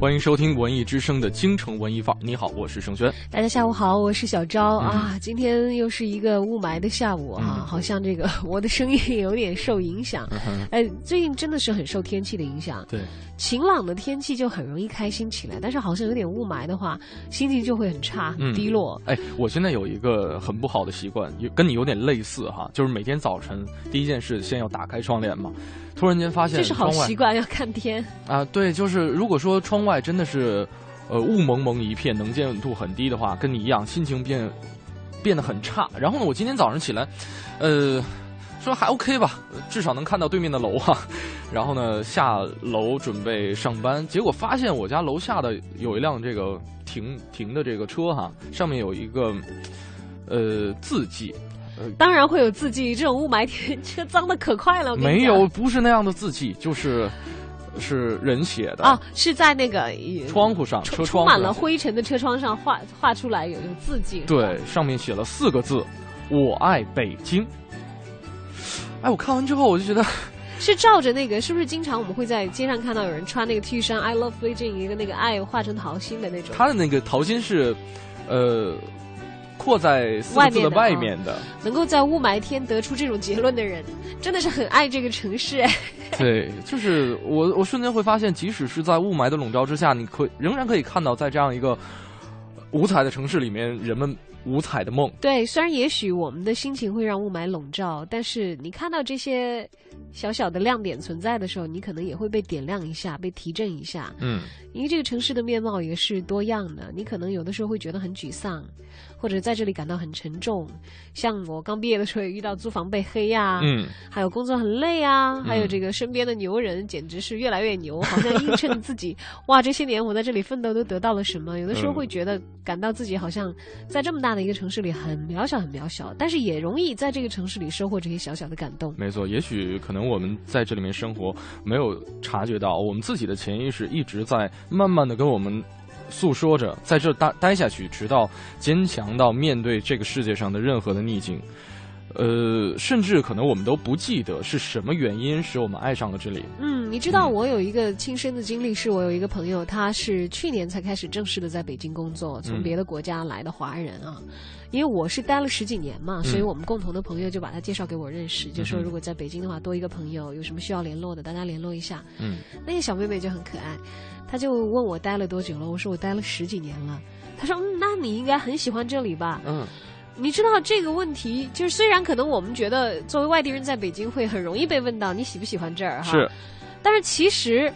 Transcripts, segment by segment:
欢迎收听文艺之声的京城文艺范儿。你好，我是盛轩。大家下午好，我是小昭、啊。今天又是一个雾霾的下午啊，嗯好像这个 我的声音有点受影响。哎、最近真的是很受天气的影响。对，晴朗的天气就很容易开心起来，但是好像有点雾霾的话，心情就会很差、很嗯低落。哎，我现在有一个很不好的习惯，有跟你有点类似哈，就是每天早晨第一件事先要打开窗帘嘛。突然间发现这是好习惯，要看天。啊，对，就是如果说窗外真的是，呃，雾蒙蒙一片，能见度很低的话，跟你一样，心情变变得很差。然后呢，我今天早上起来，呃，说还 OK 吧，至少能看到对面的楼哈、然后呢，下楼准备上班，结果发现我家楼下的有一辆这个停停的这个车哈，上面有一个呃字迹，当然会有字迹，这种雾霾天车脏的可快了。没有，不是那样的字迹，就是是人写的啊，是在那个呃窗户上，车窗充满了灰尘的车窗上画画出来有有字迹。对，上面写了四个字：“我爱北京。”哎，我看完之后我就觉得，是照着那个，是不是经常我们会在街上看到有人穿那个 T 恤衫 “I love Beijing” 一个那个爱画成桃心的那种，他的那个桃心是，呃，括在四个字的外面的。能够在雾霾天得出这种结论的人，真的是很爱这个城市。哎，对，就是我，我瞬间会发现，即使是在雾霾的笼罩之下，你可仍然可以看到，在这样一个五彩的城市里面，人们五彩的梦。对，虽然也许我们的心情会让雾霾笼罩，但是你看到这些小小的亮点存在的时候，你可能也会被点亮一下，被提振一下。嗯，因为这个城市的面貌也是多样的，你可能有的时候会觉得很沮丧，或者在这里感到很沉重。像我刚毕业的时候也遇到租房被黑呀、嗯，还有工作很累啊，还有这个身边的牛人简直是越来越牛，好像映衬自己，哇，这些年我在这里奋斗都得到了什么？有的时候嗯会觉得感到自己好像在这么大的一个城市里很渺小，很渺小，但是也容易在这个城市里收获这些小小的感动。没错，也许可能我们在这里面生活，没有察觉到我们自己的潜意识一直在慢慢的跟我们诉说着，在这待待下去，直到坚强到面对这个世界上的任何的逆境。呃，甚至可能我们都不记得是什么原因使我们爱上了这里。嗯，你知道我有一个亲身的经历，是我有一个朋友，他是去年才开始正式的在北京工作，从嗯别的国家来的华人啊。因为我是待了十几年嘛，所以我们共同的朋友就把他介绍给我认识，就说如果在北京的话，多一个朋友，有什么需要联络的，大家联络一下。嗯，那个小妹妹就很可爱，她就问我待了多久了，我说我待了十几年了。她说：“嗯，那你应该很喜欢这里吧？”嗯，你知道这个问题，就是虽然可能我们觉得作为外地人在北京会很容易被问到你喜不喜欢这儿哈，是，但是其实，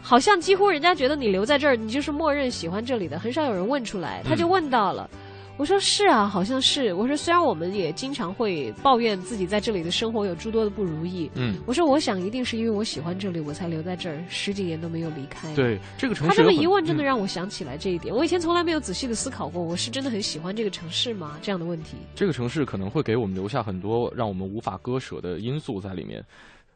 好像几乎人家觉得你留在这儿，你就是默认喜欢这里的，很少有人问出来。他就问到了，我说是啊，好像是。我说虽然我们也经常会抱怨自己在这里的生活有诸多的不如意，嗯，我说我想一定是因为我喜欢这里，我才留在这儿，十几年都没有离开。。对，这个城市他这么一问，真的嗯让我想起来这一点。我以前从来没有仔细的思考过，我是真的很喜欢这个城市吗？这样的问题。这个城市可能会给我们留下很多让我们无法割舍的因素在里面，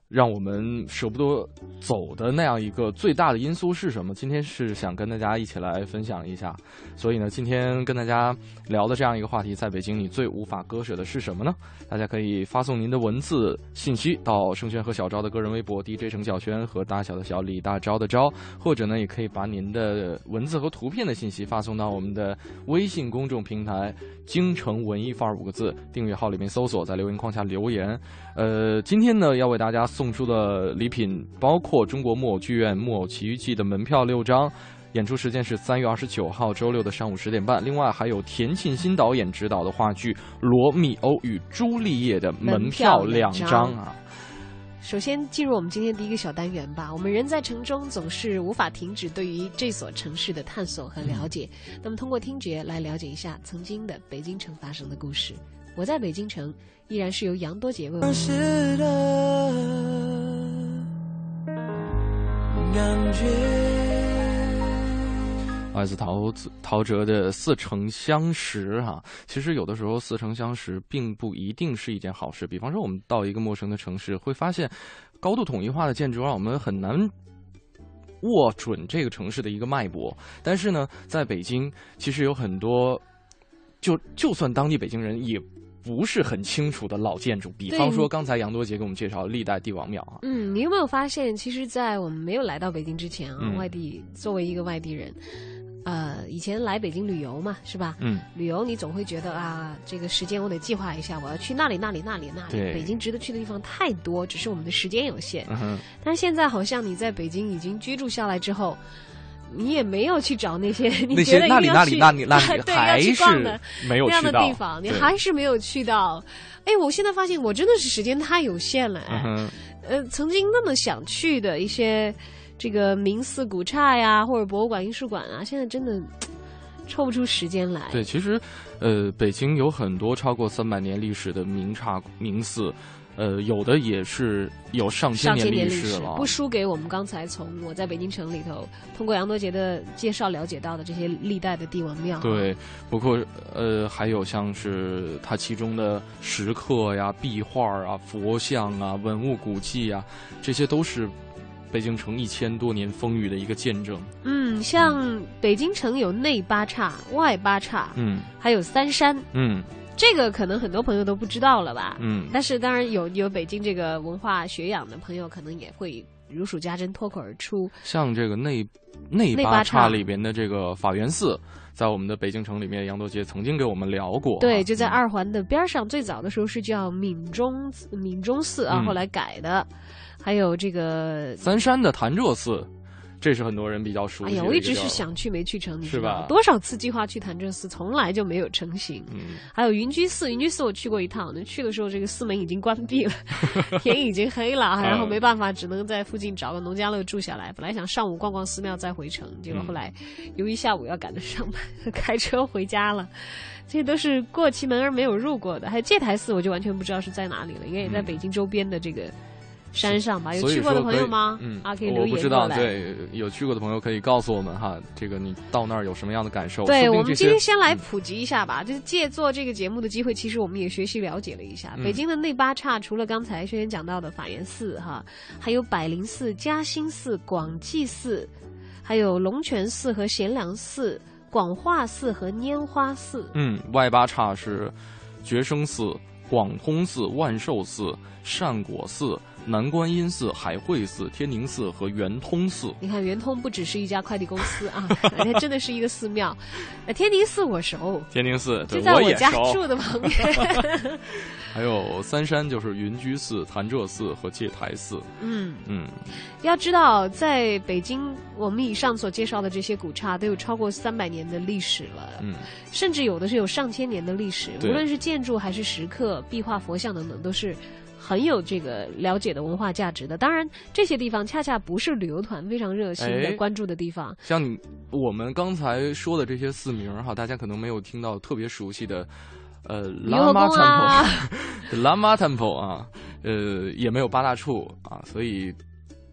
让我们舍不得走的那样一个最大的因素是什么？今天是想跟大家一起来分享一下。所以呢，今天跟大家聊的这样一个话题，在北京你最无法割舍的是什么呢？大家可以发送您的文字信息到盛轩和小昭的个人微博 DJ 程小轩和大小的小李大钊的钊，或者呢，也可以把您的文字和图片的信息发送到我们的微信公众平台“京城文艺范儿”五个字订阅号里面搜索，在留言框下留言。呃，今天呢，要为大家送出的礼品包括中国木偶剧院《木偶奇遇记》的门票六张。演出时间是三月二十九号周六的上午十点半。另外还有田沁鑫导演执导的话剧《罗密欧与朱丽叶》的门票两张啊。首先进入我们今天第一个小单元吧。我们人在城中，总是无法停止对于这所城市的探索和了解。那么通过听觉来了解一下曾经的北京城发生的故事。我在北京城，依然是由杨多杰为我们。是的感觉。来自陶陶喆的《似曾相识》哈，其实有的时候似曾相识并不一定是一件好事。比方说，我们到一个陌生的城市，会发现高度统一化的建筑让我们很难握准这个城市的一个脉搏。但是呢，在北京，其实有很多，就就算当地北京人也不是很清楚的老建筑，比方说刚才杨多杰给我们介绍历代帝王庙啊，嗯，你有没有发现，其实，在我们没有来到北京之前啊，嗯外地作为一个外地人，呃，以前来北京旅游嘛，是吧？嗯，旅游你总会觉得啊，这个时间我得计划一下，我要去那里、那里、那里、那里。对北京值得去的地方太多，只是我们的时间有限。嗯哼，但是现在好像你在北京已经居住下来之后，你也没有去找那些 你那觉得些那里那一定要去里那里那里 对要还去逛的是没有那样的地方，你还是没有去到。哎，我现在发现我真的是时间太有限了。哎嗯，呃，曾经那么想去的一些这个名寺古刹呀，或者博物馆、艺术馆啊，现在真的 抽不出时间来。对，其实，呃，北京有很多超过三百年历史的名刹名寺，呃，有的也是有上千年历历史了，不输给我们刚才从我在北京城里头通过杨多杰的介绍了解到的这些历代的帝王庙。，对，不过呃，还有像是它其中的石刻呀、壁画啊、佛像啊、文物古迹啊，这些都是北京城一千多年风雨的一个见证。嗯，像北京城有内八岔、外八岔，嗯。还有三山，嗯这个可能很多朋友都不知道了吧？嗯，但是当然有有北京这个文化学养的朋友，可能也会如数家珍，脱口而出。像这个内内八岔岔里边的这个法源寺，在我们的北京城里面，杨多杰曾经给我们聊过啊。对，就在嗯二环的边儿上，最早的时候是叫闽中闽中寺啊，嗯后来改的。还有这个，三山的潭柘寺，这是很多人比较熟哎呀，悉的个我一直是，想去没去成，你是吧知道吗？多少次计划去潭柘寺，从来就没有成行。嗯，还有云居寺，云居寺我去过一趟，那去的时候这个寺门已经关闭了，天已经黑了，然后没办法，只能在附近找个农家乐住下来。本来想上午逛逛寺庙再回城，结果后来由于下午要赶着上班，开车回家了。这些都是过其门而没有入过的。还有戒台寺，我就完全不知道是在哪里了，应该也在嗯北京周边的这个山上吧？有去过的朋友吗？嗯，啊，可以留言我不知道，对，有去过的朋友可以告诉我们哈，这个你到那儿有什么样的感受？对，我们今天先来普及一下吧。就是借做这个节目的机会，其实我们也学习了解了一下、嗯北京的内八岔，除了刚才轩轩讲到的法源寺哈，还有百灵寺、嘉兴寺、广济寺，还有龙泉寺和贤良寺、广化寺和拈花寺。嗯，外八岔是觉生寺、广通寺、万寿寺、善果寺、南观音寺、海会寺、天宁寺和圆通寺。你看，圆通不只是一家快递公司啊，人 家真的是一个寺庙。呃，天宁寺我熟，天宁寺，对就在我家。住的旁边。还有三山，就是云居寺、潭柘寺和戒台寺。嗯。嗯，要知道，在北京，我们以上所介绍的这些古刹都有超过三百年的历史了，嗯，甚至有的是有上千年的历史。无论是建筑还是石刻、壁画、佛像等等，都是很有这个了解的文化价值的。当然，这些地方恰恰不是旅游团非常热心的哎关注的地方。像你我们刚才说的这些寺名哈，大家可能没有听到特别熟悉的，呃，雍和拉玛宫啊 temple，拉玛 temple 啊，呃，也没有八大处啊，所以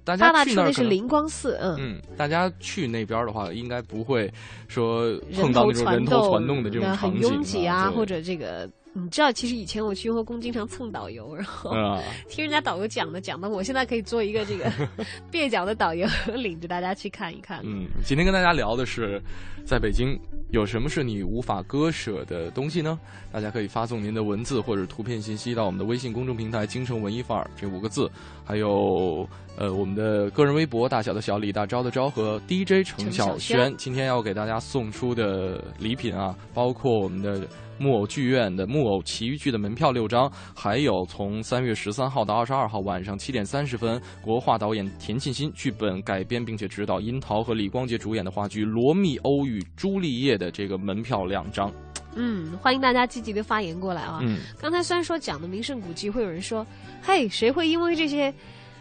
大家去那是灵光寺，嗯。嗯，大家去那边儿的话，应该不会说人碰到那种人头攒动的这种场景拥挤啊，对或者这个，你知道，其实以前我去雍和宫经常蹭导游，然后啊，听人家导游讲的，讲的我现在可以做一个这个 蹩脚的导游，领着大家去看一看。嗯，今天跟大家聊的是，在北京有什么是你无法割舍的东西呢？大家可以发送您的文字或者图片信息到我们的微信公众平台“京城文艺范儿”这五个字，还有呃我们的个人微博“大小的小李大钊的钊”和 DJ 程晓轩。今天要给大家送出的礼品啊，包括我们的。木偶剧院的木偶奇遇剧的门票六张，还有从三月十三号到二十二号晚上七点三十分，国画导演田沁鑫剧本改编并且指导殷桃和李光洁主演的话剧《罗密欧与朱丽叶》的这个门票两张。嗯，欢迎大家积极的发言过来啊！嗯，刚才虽然说讲的名胜古迹，会有人说，嘿，谁会因为这些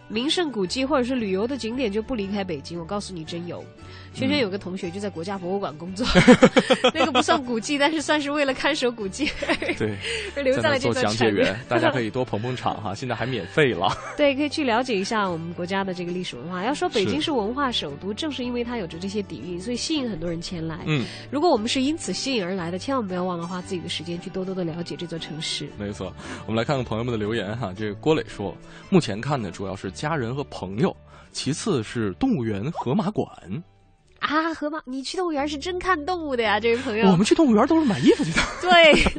名胜古迹或者是旅游的景点就不离开北京？我告诉你，真有。轩轩有个同学就在国家博物馆工作 那个不算古迹，但是算是为了看守古迹对，而留在了这座。讲解员，大家可以多捧捧场哈，现在还免费了。对，可以去了解一下我们国家的这个历史文化。要说北京是是文化首都，正是因为它有着这些底蕴，所以吸引很多人前来。嗯，如果我们是因此吸引而来的，千万不要忘了花自己的时间去多多的了解这座城市。没错。我们来看看朋友们的留言哈。这个郭磊说，目前看的主要是家人和朋友，其次是动物园、河马馆。啊，啊，河马，你去动物园是真看动物的呀，这位朋友。我们去动物园都是买衣服去的。对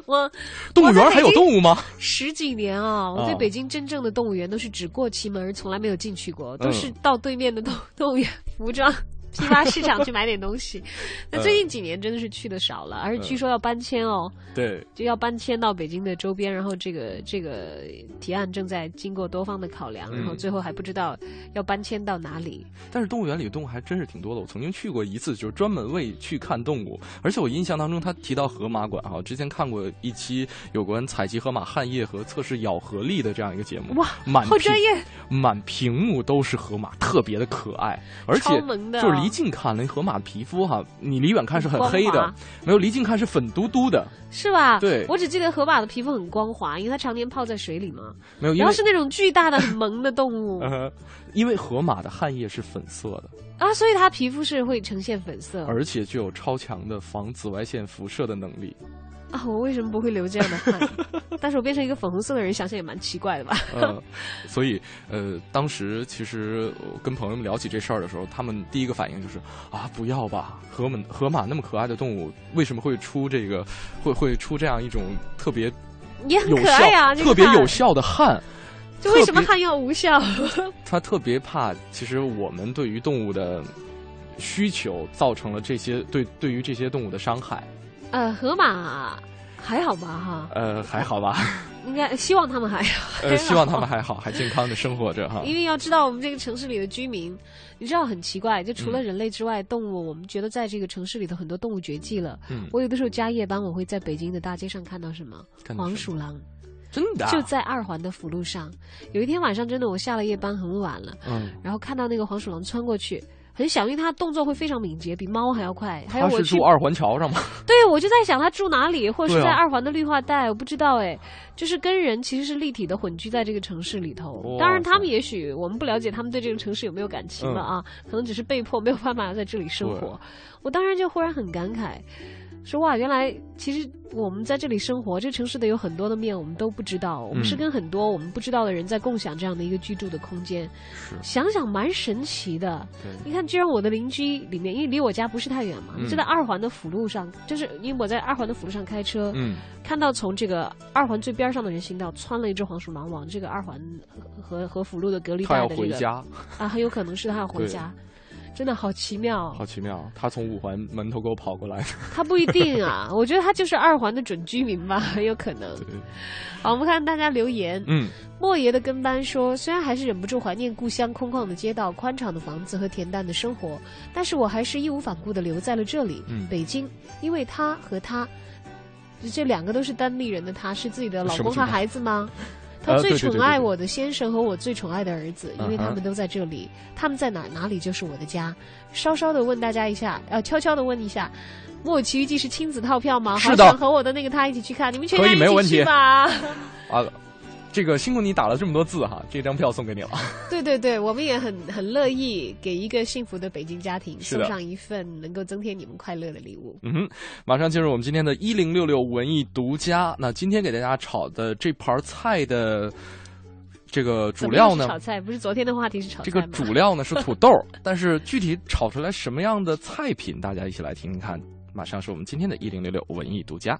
我，动物园还有动物吗？十几年啊，我对北京真正的动物园都是只过其门，从来没有进去过，都是到对面的动动物园服装。批发市场去买点东西，那最近几年真的是去的少了，而且据说要搬迁哦。对，就要搬迁到北京的周边，然后这个这个提案正在经过多方的考量，然后最后还不知道要搬迁到哪里。但是动物园里的动物还真是挺多的，我曾经去过一次，就是专门为去看动物。而且我印象当中，他提到河马馆哈，之前看过一期有关采集河马汗液和测试咬合力的这样一个节目。哇，满好专业，满屏幕都是河马，特别的可爱，而且就是离近看那河马的皮肤哈，你离远看是很黑的，没有离近看是粉嘟嘟的。是吧？对，我只记得河马的皮肤很光滑，因为它常年泡在水里嘛。没有，然后是那种巨大的、很萌的动物。因为河马的汗液是粉色的啊，所以它皮肤是会呈现粉色，而且具有超强的防紫外线辐射的能力。啊，我为什么不会流这样的汗？但是我变成一个粉红色的人，想想也蛮奇怪的吧？嗯，所以呃，当时其实跟朋友们聊起这事儿的时候，他们第一个反应就是啊，不要吧，河马河马那么可爱的动物，为什么会出这个会会出这样一种特别也很可爱啊，特别有效的汗？就为什么汗要无效？他特别怕，其实我们对于动物的需求造成了这些对对于这些动物的伤害。呃，河马还好吧？哈，呃，还好吧？应该希望他们还好。呃，希望他们还好，还健康的生活着哈。因为要知道，我们这个城市里的居民，你知道很奇怪，就除了人类之外，动物我们觉得在这个城市里头很多动物绝迹了。嗯，我有的时候加夜班，我会在北京的大街上看到什么黄鼠狼，真的就在二环的辅路上。有一天晚上，真的我下了夜班很晚了，嗯，然后看到那个黄鼠狼穿过去。很小，因为它动作会非常敏捷，比猫还要快。还有我住二环桥上吗？对，我就在想它住哪里，或者是在二环的绿化带，我不知道哎。就是跟人其实是立体的混居在这个城市里头。当然，他们也许我们不了解他们对这个城市有没有感情了啊，可能只是被迫没有办法在这里生活。我当然就忽然很感慨。说哇，原来其实我们在这里生活，这个城市的有很多的面我们都不知道。我们是跟很多我们不知道的人在共享这样的一个居住的空间。是，想想蛮神奇的。对，你看，居然我的邻居里面，因为离我家不是太远嘛，就在二环的辅路上，就是因为我在二环的辅路上开车，嗯，看到从这个二环最边上的人行道窜了一只黄鼠狼往这个二环和和辅路的隔离带的这个啊，很有可能是他要回家。真的好奇妙，好奇妙！他从五环门头沟跑过来，他不一定啊。我觉得他就是二环的准居民吧，很 有可能。好，我们看大家留言。嗯，莫爷的跟班说，虽然还是忍不住怀念故乡空旷的街道、宽敞的房子和恬淡的生活，但是我还是义无反顾的留在了这里，北京，因为他和他，这两个都是单立人的，他是自己的老公和孩子吗？他最宠爱我的先生和我最宠爱的儿子，因为他们都在这里。他们在哪儿，哪里就是我的家。稍稍的问大家一下，呃，悄悄的问一下，《木偶奇遇记》是亲子套票吗？好想和我的那个他一起去看，你们全家一起去吧。啊。这个辛苦你打了这么多字哈，这张票送给你了。对对对，我们也很很乐意给一个幸福的北京家庭 送上一份能够增添你们快乐的礼物。嗯哼，马上进入我们今天的一零六六文艺独家。那今天给大家炒的这盘菜的这个主料呢？炒菜不是昨天的话题是炒菜这个主料呢是土豆，但是具体炒出来什么样的菜品，大家一起来听听看。马上是我们今天的一零六六文艺独家。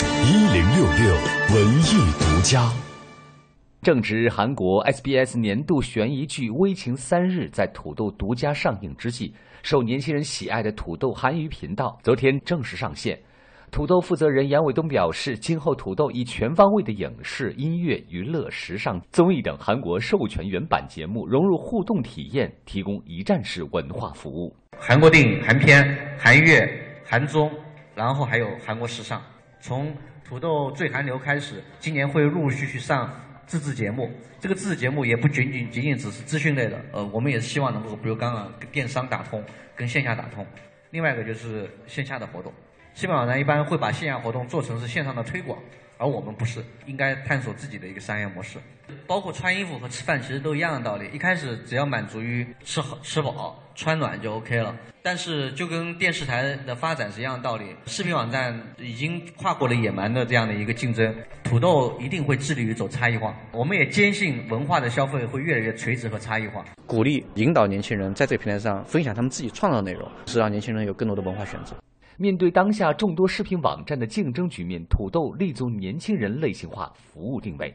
一零六六文艺独家。正值韩国 SBS 年度悬疑剧《危情三日》在土豆独家上映之际，受年轻人喜爱的土豆韩娱频道昨天正式上线。土豆负责人杨伟东表示，今后土豆以全方位的影视、音乐、娱乐、时尚、综艺等韩国授权原版节目融入互动体验，提供一站式文化服务。韩国电影、韩片、韩乐、韩综，然后还有韩国时尚，从。土豆最寒流开始，今年会陆陆续续上自制节目。这个自制节目也不仅仅仅仅只是资讯类的，呃，我们也是希望能够，比如刚刚电商打通，跟线下打通。另外一个就是线下的活动，基本上呢一般会把线下活动做成是线上的推广，而我们不是，应该探索自己的一个商业模式。包括穿衣服和吃饭其实都一样的道理，一开始只要满足于吃好吃饱穿暖就 OK 了。但是就跟电视台的发展是一样的道理，视频网站已经跨过了野蛮的这样的一个竞争，土豆一定会致力于走差异化。我们也坚信文化的消费会越来越垂直和差异化。鼓励引导年轻人在这个平台上分享他们自己创造的内容，是让年轻人有更多的文化选择。面对当下众多视频网站的竞争局面，土豆立足年轻人类型化服务定位。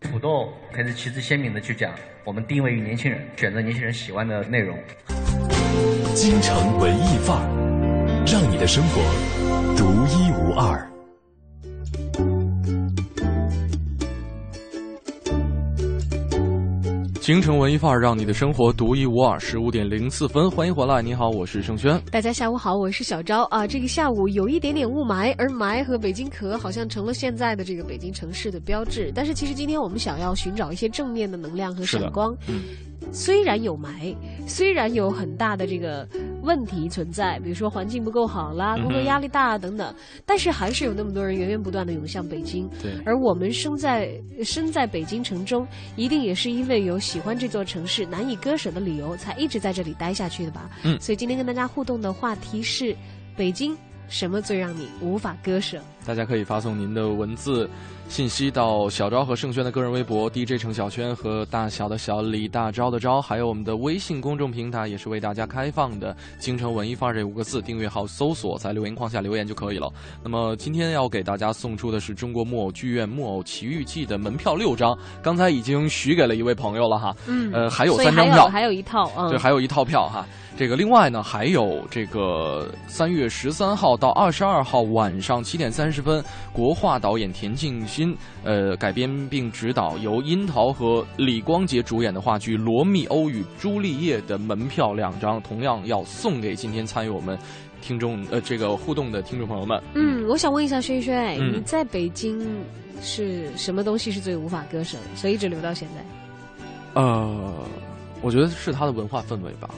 土豆还是旗帜鲜明的去讲，我们定位于年轻人，选择年轻人喜欢的内容。京城文艺范儿，让你的生活独一无二。京城文艺范儿，让你的生活独一无二。十五点零四分，欢迎回来。你好，我是盛轩。大家下午好，我是小昭啊。这个下午有一点点雾霾，而霾和北京壳好像成了现在的这个北京城市的标志。但是其实今天我们想要寻找一些正面的能量和闪光。嗯，虽然有霾，虽然有很大的这个问题存在，比如说环境不够好啦，工作压力大等等，但是还是有那么多人源源不断的涌向北京。对而我们生在身在北京城中，一定也是因为有喜欢这座城市难以割舍的理由，才一直在这里待下去的吧？嗯所以今天跟大家互动的话题是：北京什么最让你无法割舍？大家可以发送您的文字信息到小昭和盛轩的个人微博 DJ 程小轩和大小的小李大昭的昭，还有我们的微信公众平台也是为大家开放的“京城文艺范儿”这五个字，订阅号搜索，在留言框下留言就可以了。那么今天要给大家送出的是中国木偶剧院《木偶奇遇记》的门票六张，刚才已经许给了一位朋友了哈，嗯呃，还有三张票，还有一套嗯，对还有一套票哈。这个另外呢，还有这个三月十三号到二十二号晚上七点三十分，国画导演田沁鑫呃改编并执导，由樱桃和李光洁主演的话剧《罗密欧与朱丽叶》的门票两张，同样要送给今天参与我们听众呃这个互动的听众朋友们。嗯，我想问一下轩轩，嗯你在北京是什么东西是最无法割舍的，所以一直留到现在？呃，我觉得是他的文化氛围吧。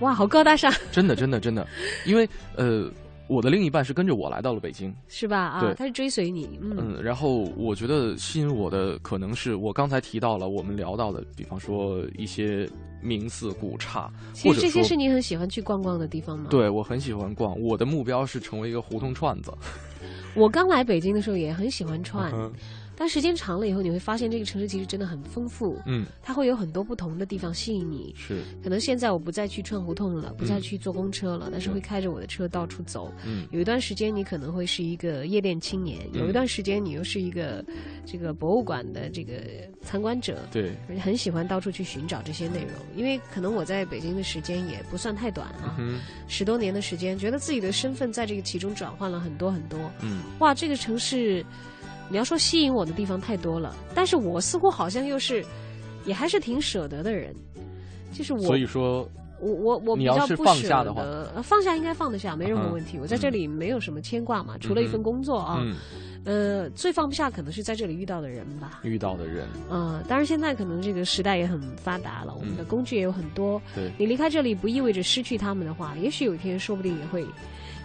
哇，好高大上，真的，真的，真的，因为呃，我的另一半是跟着我来到了北京，是吧？啊对，他是追随你，嗯嗯，然后我觉得吸引我的可能是我刚才提到了我们聊到的，比方说一些名寺古刹，其实这些是你很喜欢去逛逛的地方吗？，对我很喜欢逛，我的目标是成为一个胡同串子。我刚来北京的时候也很喜欢串，嗯但时间长了以后，你会发现这个城市其实真的很丰富，嗯，它会有很多不同的地方吸引你。是，可能现在我不再去串胡同了，不再去坐公车了，但是会开着我的车到处走。嗯有一段时间你可能会是一个夜店青年，嗯有一段时间你又是一个这个博物馆的这个参观者。对，很喜欢到处去寻找这些内容，因为可能我在北京的时间也不算太短啊，嗯十多年的时间，觉得自己的身份在这个其中转换了很多很多。嗯哇，这个城市，你要说吸引我的地方太多了，但是我似乎好像又是，也还是挺舍得的人，就是我，所以说，我我我比较不舍放下的话。得呃放下应该放得下，没任何嗯。问题。我在这里没有什么牵挂嘛，除了一份工作啊，嗯，呃，最放不下可能是在这里遇到的人吧。遇到的人，嗯，当然现在可能这个时代也很发达了，我们的嗯。工具也有很多。对，你离开这里不意味着失去他们的话，也许有一天说不定也会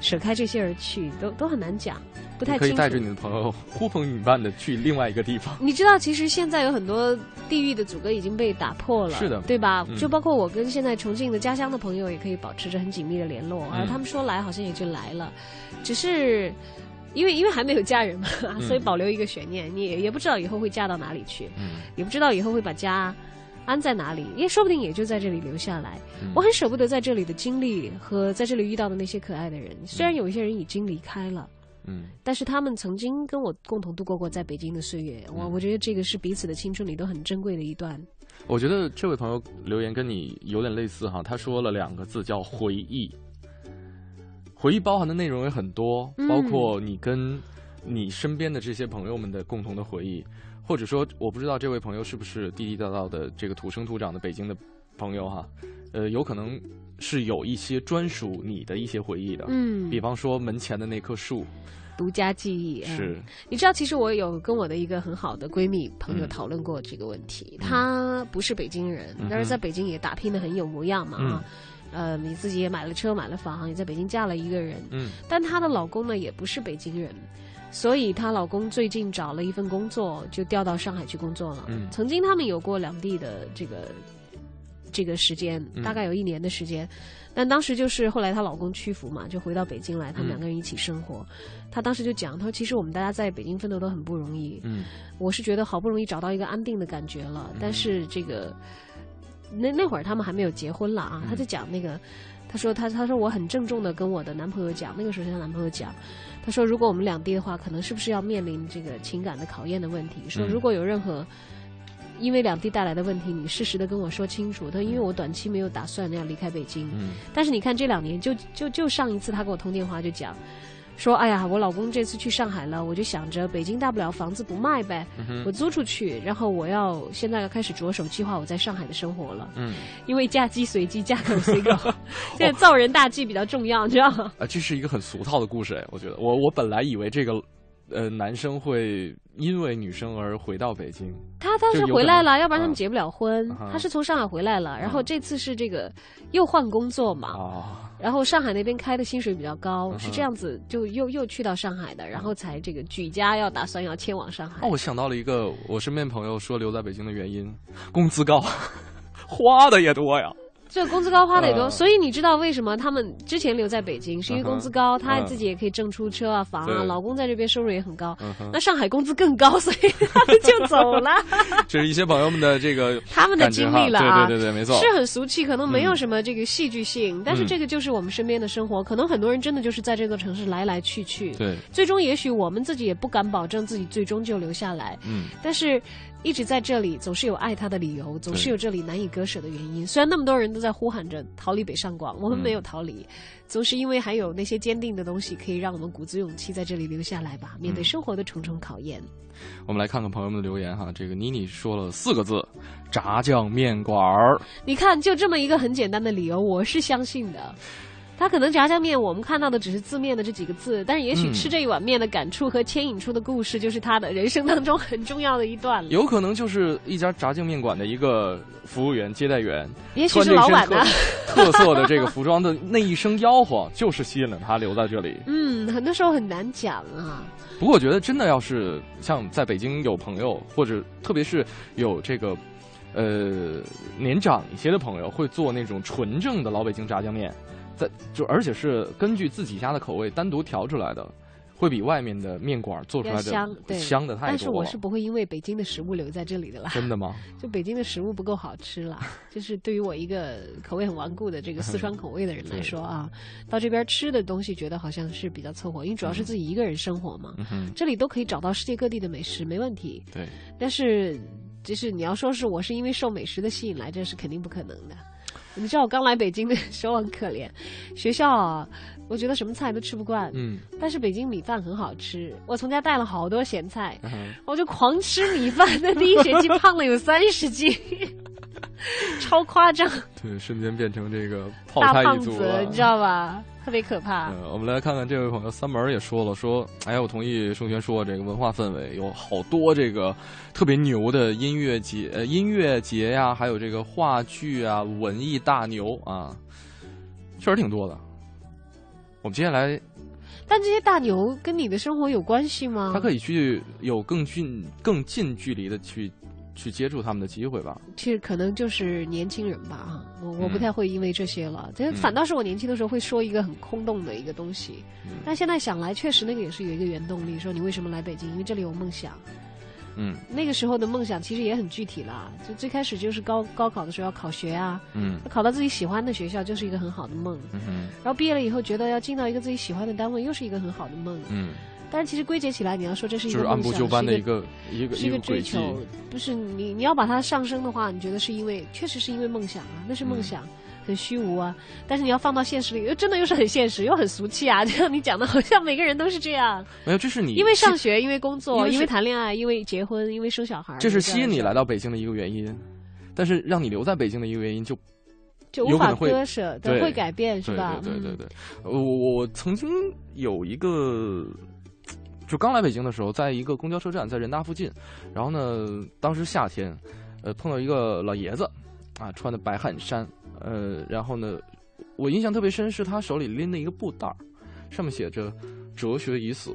舍开这些而去，都都很难讲，不太清楚。可以带着你的朋友呼朋引伴的去另外一个地方。你知道，其实现在有很多地域的阻隔已经被打破了，是的对吧？嗯就包括我跟现在重庆的家乡的朋友，也可以保持着很紧密的联络，而嗯他们说来，好像也就来了，只是。因为因为还没有嫁人嘛，所以保留一个悬念，你也也不知道以后会嫁到哪里去，嗯也不知道以后会把家安在哪里，也说不定也就在这里留下来。嗯。我很舍不得在这里的经历和在这里遇到的那些可爱的人，虽然有一些人已经离开了，嗯。但是他们曾经跟我共同度过过在北京的岁月，我嗯。我觉得这个是彼此的青春里都很珍贵的一段。我觉得这位朋友留言跟你有点类似哈，他说了两个字叫回忆。回忆包含的内容也很多，嗯。包括你跟你身边的这些朋友们的共同的回忆，或者说，我不知道这位朋友是不是地地道道的这个土生土长的北京的朋友哈，呃，有可能是有一些专属你的一些回忆的，嗯。比方说门前的那棵树，独家记忆嗯。是，你知道，其实我有跟我的一个很好的闺蜜朋友嗯。讨论过这个问题。她不是北京人，嗯但是在北京也打拼的很有模样嘛啊。呃，你自己也买了车，买了房，也在北京嫁了一个人。嗯。但她的老公呢，也不是北京人，所以她老公最近找了一份工作，就调到上海去工作了。嗯。曾经他们有过两地的这个这个时间，嗯。大概有一年的时间。但当时就是后来她老公屈服嘛，就回到北京来，他们嗯。两个人一起生活。她当时就讲，她说其实我们大家在北京奋斗都很不容易，嗯。我是觉得好不容易找到一个安定的感觉了，但是这个那那会儿他们还没有结婚了啊，她就讲那个，她说她她说我很郑重的跟我的男朋友讲，那个时候是她男朋友讲，他说如果我们两地的话，可能是不是要面临这个情感的考验的问题？说嗯如果有任何因为两地带来的问题，你适时的跟我说清楚。他说因为我短期没有打算要离开北京，嗯但是你看这两年，就就就上一次他给我通电话就讲，说哎呀，我老公这次去上海了，我就想着北京大不了房子不卖呗，嗯我租出去，然后我要现在要开始着手计划我在上海的生活了。嗯因为嫁鸡随鸡，嫁狗随狗，现在造人大计比较重要，你知道吗？啊，这是一个很俗套的故事哎，我觉得我我本来以为这个呃男生会因为女生而回到北京，他当时回来了，要不然他们啊结不了婚。啊他是从上海回来了，然后啊这次是这个又换工作嘛，啊，然后上海那边开的薪水比较高，是这样子，就又又去到上海的，然后才这个举家要打算要迁往上海。哦，我想到了一个我身边朋友说留在北京的原因，工资高，花的也多呀。这工资高花的也多，呃所以你知道为什么他们之前留在北京，是因为工资高，她嗯自己也可以挣出车啊、房啊，老公在这边收入也很高。那上海工资更高，所以他们就走了。这是一些朋友们的这个 他们的经历了啊。对对对对，没错，是很俗气，可能没有什么这个戏剧性，但是嗯。这个就是我们身边的生活。可能很多人真的就是在这座城市来来去去，对，最终也许我们自己也不敢保证自己最终就留下来，嗯。但是一直在这里，总是有爱他的理由，总是有这里难以割舍的原因。虽然那么多人都在呼喊着逃离北上广，我们没有逃离，总是因为还有那些坚定的东西可以让我们鼓足勇气在这里留下来吧，面对生活的重重考验。我们来看看朋友们的留言哈。这个妮妮说了四个字：炸酱面馆儿。你看，就这么一个很简单的理由，我是相信的。他可能炸酱面，我们看到的只是字面的这几个字，但是也许嗯吃这一碗面的感触和牵引出的故事，就是他的人生当中很重要的一段了。有可能就是一家炸酱面馆的一个服务员、接待员，也许是老板的。特色的这个服装的那一声吆喝，就是吸引了他留在这里。嗯，很多时候很难讲啊。不过我觉得，真的要是像在北京有朋友，或者特别是有这个呃年长一些的朋友，会做那种纯正的老北京炸酱面，在就而且是根据自己家的口味单独调出来的，会比外面的面馆做出来的香，对，香的太多了。但是我是不会因为北京的食物留在这里的啦。真的吗？就北京的食物不够好吃啦，就是对于我一个口味很顽固的这个四川口味的人来说啊，到这边吃的东西觉得好像是比较凑合，因为主要是自己一个人生活嘛，嗯，这里都可以找到世界各地的美食，没问题。对，但是，就是你要说是我是因为受美食的吸引来，这是肯定不可能的。你知道我刚来北京的 时候很可怜，学校啊，我觉得什么菜都吃不惯，嗯，但是北京米饭很好吃，我从家带了好多咸菜，嗯我就狂吃米饭，那 第一学期胖了有三十斤，超夸张，对，瞬间变成这个泡大菜胖子一族了，，你知道吧？特别可怕。呃，我们来看看这位朋友三门也说了，说，哎，我同意盛轩说这个文化氛围有好多这个特别牛的音乐节，呃，音乐节呀，还有这个话剧啊，文艺大牛啊，确实挺多的。我们接下来，但这些大牛跟你的生活有关系吗？他可以去有更近、更近距离的去去接触他们的机会吧。其实可能就是年轻人吧，哈，我我不嗯太会因为这些了。这嗯反倒是我年轻的时候会说一个很空洞的一个东西，嗯但现在想来，确实那个也是有一个原动力，说你为什么来北京？因为这里有梦想。嗯那个时候的梦想其实也很具体啦，就最开始就是高高考的时候要考学啊，嗯考到自己喜欢的学校就是一个很好的梦。嗯哼然后毕业了以后，觉得要进到一个自己喜欢的单位，又是一个很好的梦。嗯，但是其实归结起来，你要说这是一就是按部就班的是一个一个一个追求。，不是你你要把它上升的话，你觉得是因为确实是因为梦想啊，那是梦嗯想。很虚无啊，但是你要放到现实里，又真的又是很现实，又很俗气啊！就 像你讲的好像每个人都是这样，没有，这是你因为上学，因为工作，因为谈恋爱，因为结婚，因为生小孩，这是吸引你来到北京的一个原因，但是让你留在北京的一个原因就就无法割舍，对会改变是吧？对对对我我曾经有一个，就刚来北京的时候，在一个公交车站，在人大附近，然后呢，当时夏天，呃，碰到一个老爷子，啊，穿的白汗衫，呃，然后呢，我印象特别深，是他手里拎的一个布袋儿，上面写着“哲学已死”，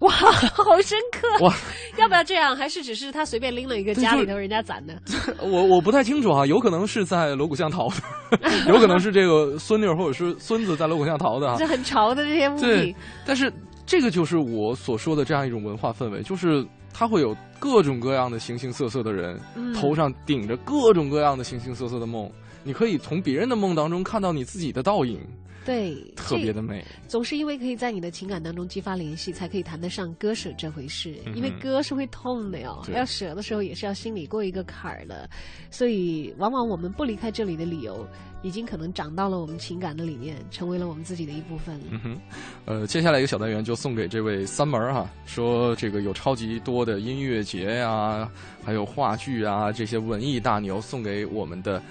哇，好深刻！哇，要不要这样？还是只是他随便拎了一个家里头人家攒的？我我不太清楚啊，有可能是在锣鼓巷淘的，有可能是这个孙女或者是孙子在锣鼓巷淘的啊。这很潮的这些物对品，，但是这个就是我所说的这样一种文化氛围，就是它会有各种各样的形形色色的人，嗯。头上顶着各种各样的形形色色的梦，你可以从别人的梦当中看到你自己的倒影，对，特别的美。总是因为可以在你的情感当中激发联系，才可以谈得上割舍这回事。嗯因为割是会痛的哟，要舍的时候也是要心里过一个坎儿的。所以，往往我们不离开这里的理由，已经可能长到了我们情感的里面，成为了我们自己的一部分了。嗯哼，呃，接下来一个小单元就送给这位三门儿哈，说这个有超级多的音乐节呀、还有话剧啊这些文艺大牛送给我们的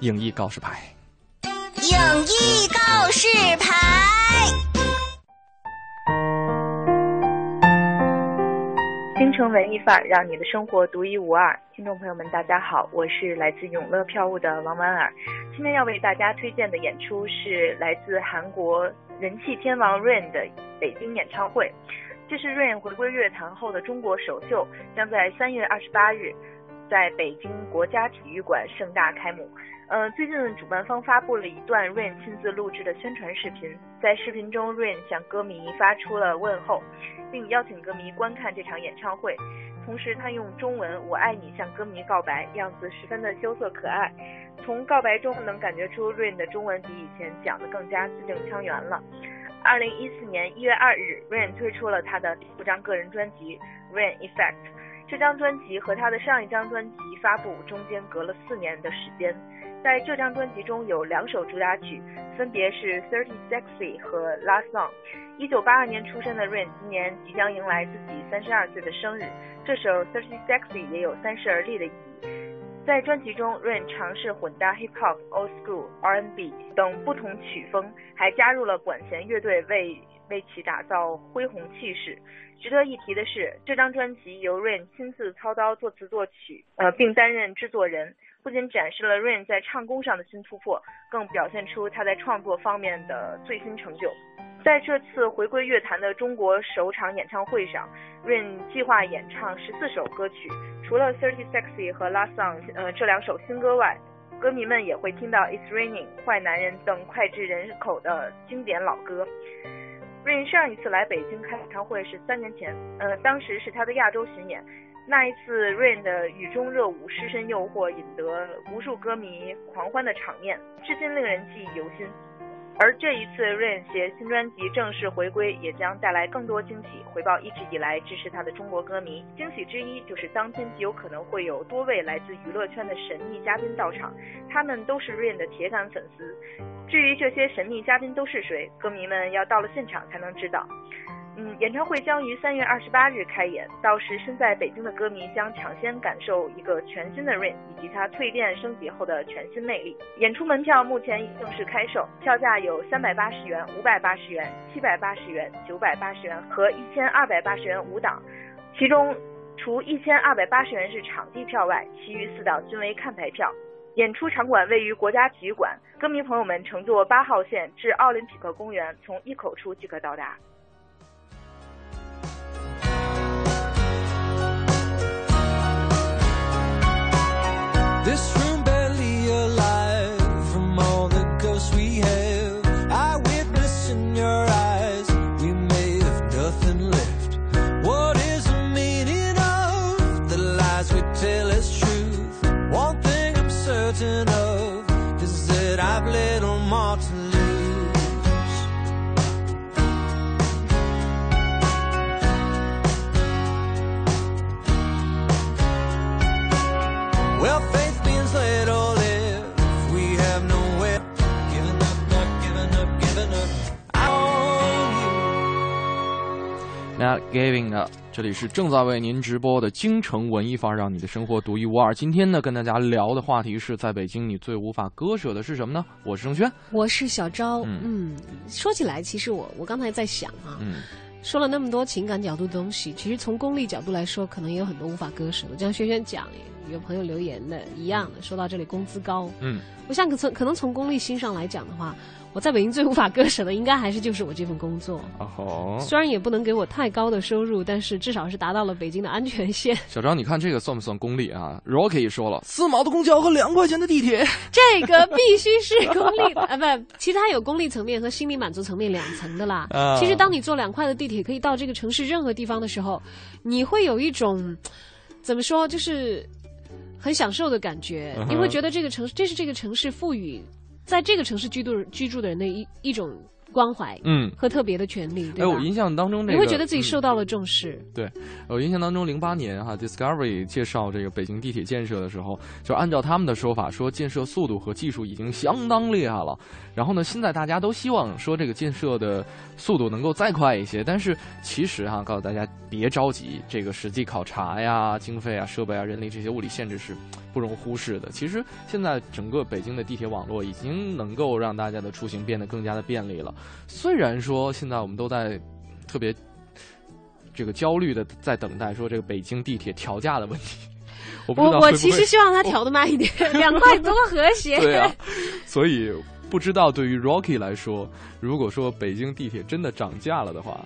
影艺告示牌。影艺告示牌。京城文艺范儿，让你的生活独一无二。听众朋友们，大家好，我是来自永乐票务的王婉儿。今天要为大家推荐的演出是来自韩国人气天王 Rain 的北京演唱会。这是 Rain 回归乐坛后的中国首秀，将在三月二十八日在北京国家体育馆盛大开幕。呃，最近主办方发布了一段 Rain 亲自录制的宣传视频，在视频中，Rain 向歌迷发出了问候，并邀请歌迷观看这场演唱会。同时，他用中文“我爱你”向歌迷告白，样子十分的羞涩可爱。从告白中能感觉出 Rain 的中文比以前讲的更加字正腔圆了。二零一四年一月二日，Rain 推出了他的第五张个人专辑《Rain Effect》。这张专辑和他的上一张专辑发布中间隔了四年的时间。在这张专辑中有两首主打曲，分别是《Thirty Sexy》和《Last Song》。一九八二年出生的 Rain 今年即将迎来自己三十二岁的生日，这首《Thirty Sexy》也有三十而立的意义。在专辑中，Rain 尝试混搭 hip hop、old school、R&B 等不同曲风，还加入了管弦乐队为为其打造恢宏气势。值得一提的是，这张专辑由 Rain 亲自操刀作词作曲，呃，并担任制作人。不仅展示了 Rain 在唱功上的新突破，更表现出他在创作方面的最新成就。在这次回归乐坛的中国首场演唱会上，Rain 计划演唱十四首歌曲，除了《Thirty Sexy》和《Last Song》呃这两首新歌外，歌迷们也会听到《It's Raining》、《坏男人》等脍炙人口的经典老歌。Rain 上一次来北京开演唱会是三年前，呃，当时是他的亚洲巡演。那一次，Rain 的雨中热舞失身诱惑，引得无数歌迷狂欢的场面，至今令人记忆犹新。而这一次，Rain 携新专辑正式回归，也将带来更多惊喜，回报一直以来支持他的中国歌迷。惊喜之一就是当天极有可能会有多位来自娱乐圈的神秘嘉宾到场，他们都是 Rain 的铁杆粉丝。至于这些神秘嘉宾都是谁，歌迷们要到了现场才能知道。嗯，演唱会将于三月二十八日开演，到时身在北京的歌迷将抢先感受一个全新的 Rain 以及它蜕变升级后的全新魅力。演出门票目前已正式开售，票价有三百八十元、五百八十元、七百八十元、九百八十元和一千二百八十元五档，其中除一千二百八十元是场地票外，其余四档均为看台票。演出场馆位于国家体育馆，歌迷朋友们乘坐八号线至奥林匹克公园，从一口出即可到达。Not giving up，这里是正在为您直播的京城文艺范儿，让你的生活独一无二。今天呢，跟大家聊的话题是在北京，你最无法割舍的是什么呢？我是盛轩。我是小昭，嗯嗯，说起来，其实我我刚才在想啊，嗯说了那么多情感角度的东西，其实从功利角度来说，可能也有很多无法割舍的。就像轩轩讲，有朋友留言的一样的，说到这里工资高，嗯，我想可从可能从功利心上来讲的话，我在北京最无法割舍的，应该还是就是我这份工作。哦，虽然也不能给我太高的收入，但是至少是达到了北京的安全线。小张，你看这个算不算功利啊？Rocky 说了，四毛的公交和两块钱的地铁，这个必须是功利的啊，不，其实它有功利层面和心理满足层面两层的啦。啊其实当你坐两块的地铁可以到这个城市任何地方的时候，你会有一种怎么说，就是很享受的感觉。你会觉得这个城市，这是这个城市赋予在这个城市居住居住的人的一一种关怀，嗯和特别的权利，对哎，我印象当中这个，你会觉得自己嗯受到了重视。对，我印象当中，零八年哈，Discovery 介绍这个北京地铁建设的时候，就按照他们的说法，说建设速度和技术已经相当厉害了。然后呢，现在大家都希望说这个建设的速度能够再快一些。但是其实哈，告诉大家别着急，这个实际考察呀、经费啊、设备啊、人力这些物理限制是不容忽视的。其实现在整个北京的地铁网络已经能够让大家的出行变得更加的便利了。虽然说现在我们都在特别这个焦虑的在等待说这个北京地铁调价的问题。我我其实希望它调的慢一点，两块多和谐。对啊，所以不知道对于 Rocky 来说，如果说北京地铁真的涨价了的话，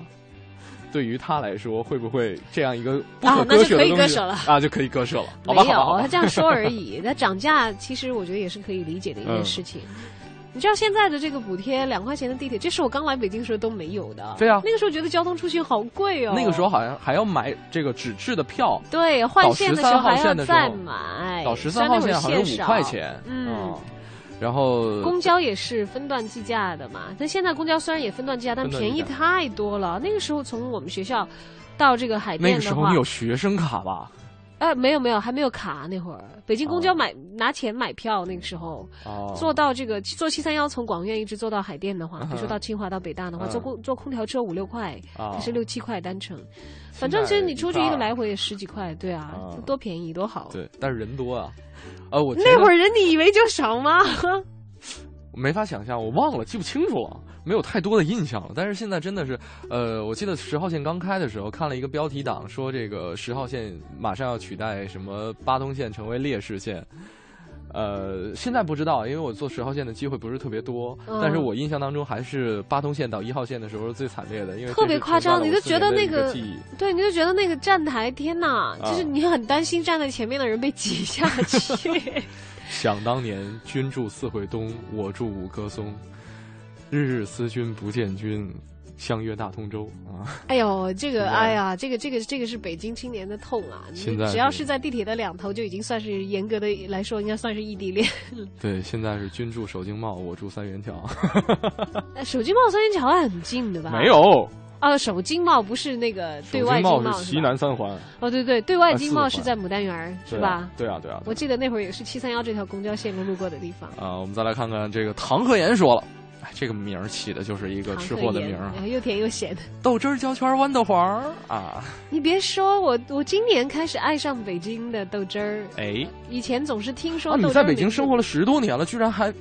对于他来说会不会这样一个不可啊那就可以割舍的东西割舍了啊，就可以割舍了？好没有，他这样说而已。那涨价其实我觉得也是可以理解的一件嗯事情。你知道现在的这个补贴两块钱的地铁，这是我刚来北京的时候都没有的。对啊那个时候觉得交通出行好贵哦。那个时候好像还要买这个纸质的票，对换线的时候还要到13号线的时候再买，到十三号线好像五块钱，嗯。哦然后公交也是分段计价的嘛，但现在公交虽然也分段计价，但便宜太多了。那个时候从我们学校到这个海淀的话那个时候你，有学生卡吧？呃，没有没有，还没有卡那会儿，北京公交买、拿钱买票，那个时候。哦，坐到这个坐七三幺从广院一直坐到海淀的话，嗯比如说到清华到北大的话，嗯坐空坐空调车五六块，啊还是六七块单程，反正其实你出去一个来回也十几块，对啊啊，多便宜多好。对，但是人多啊。呃，我那会儿人你以为就少吗？我没法想象，我忘了，记不清楚了，没有太多的印象了。但是现在真的是，呃，我记得十号线刚开的时候，看了一个标题党，说这个十号线马上要取代什么八通线成为劣势线。呃，现在不知道，因为我坐十号线的机会不是特别多，嗯但是我印象当中还是八通线到一号线的时候是最惨烈的，因为特别夸张，你就觉得那个个，对，你就觉得那个站台，天哪，啊就是你很担心站在前面的人被挤下去。想当年，君住四惠东，我住五棵松，日日思君不见君，相约大通州啊。哎呦，这个，哎呀，这个，这个，这个是北京青年的痛啊！你现在只要是是在地铁的两头，就已经算是严格的来说，应该算是异地恋。对，现在是君住首经贸，我住三元桥。哎首经贸三元桥还很近的吧？没有，啊，首经贸不是那个对外经贸是西？南三环，哦，对对，对外啊经贸是在牡丹园是吧？对啊，对啊。我记得那会儿也是七三幺这条公交线路路过的地方。啊，我们再来看看这个唐鹤岩说了，哎，这个名儿起的就是一个吃货的名儿 又甜又咸。豆汁儿焦圈豌豆黄儿啊，你别说，我我今年开始爱上北京的豆汁儿。哎，以前总是听说你在北京生活了十多年了，居然还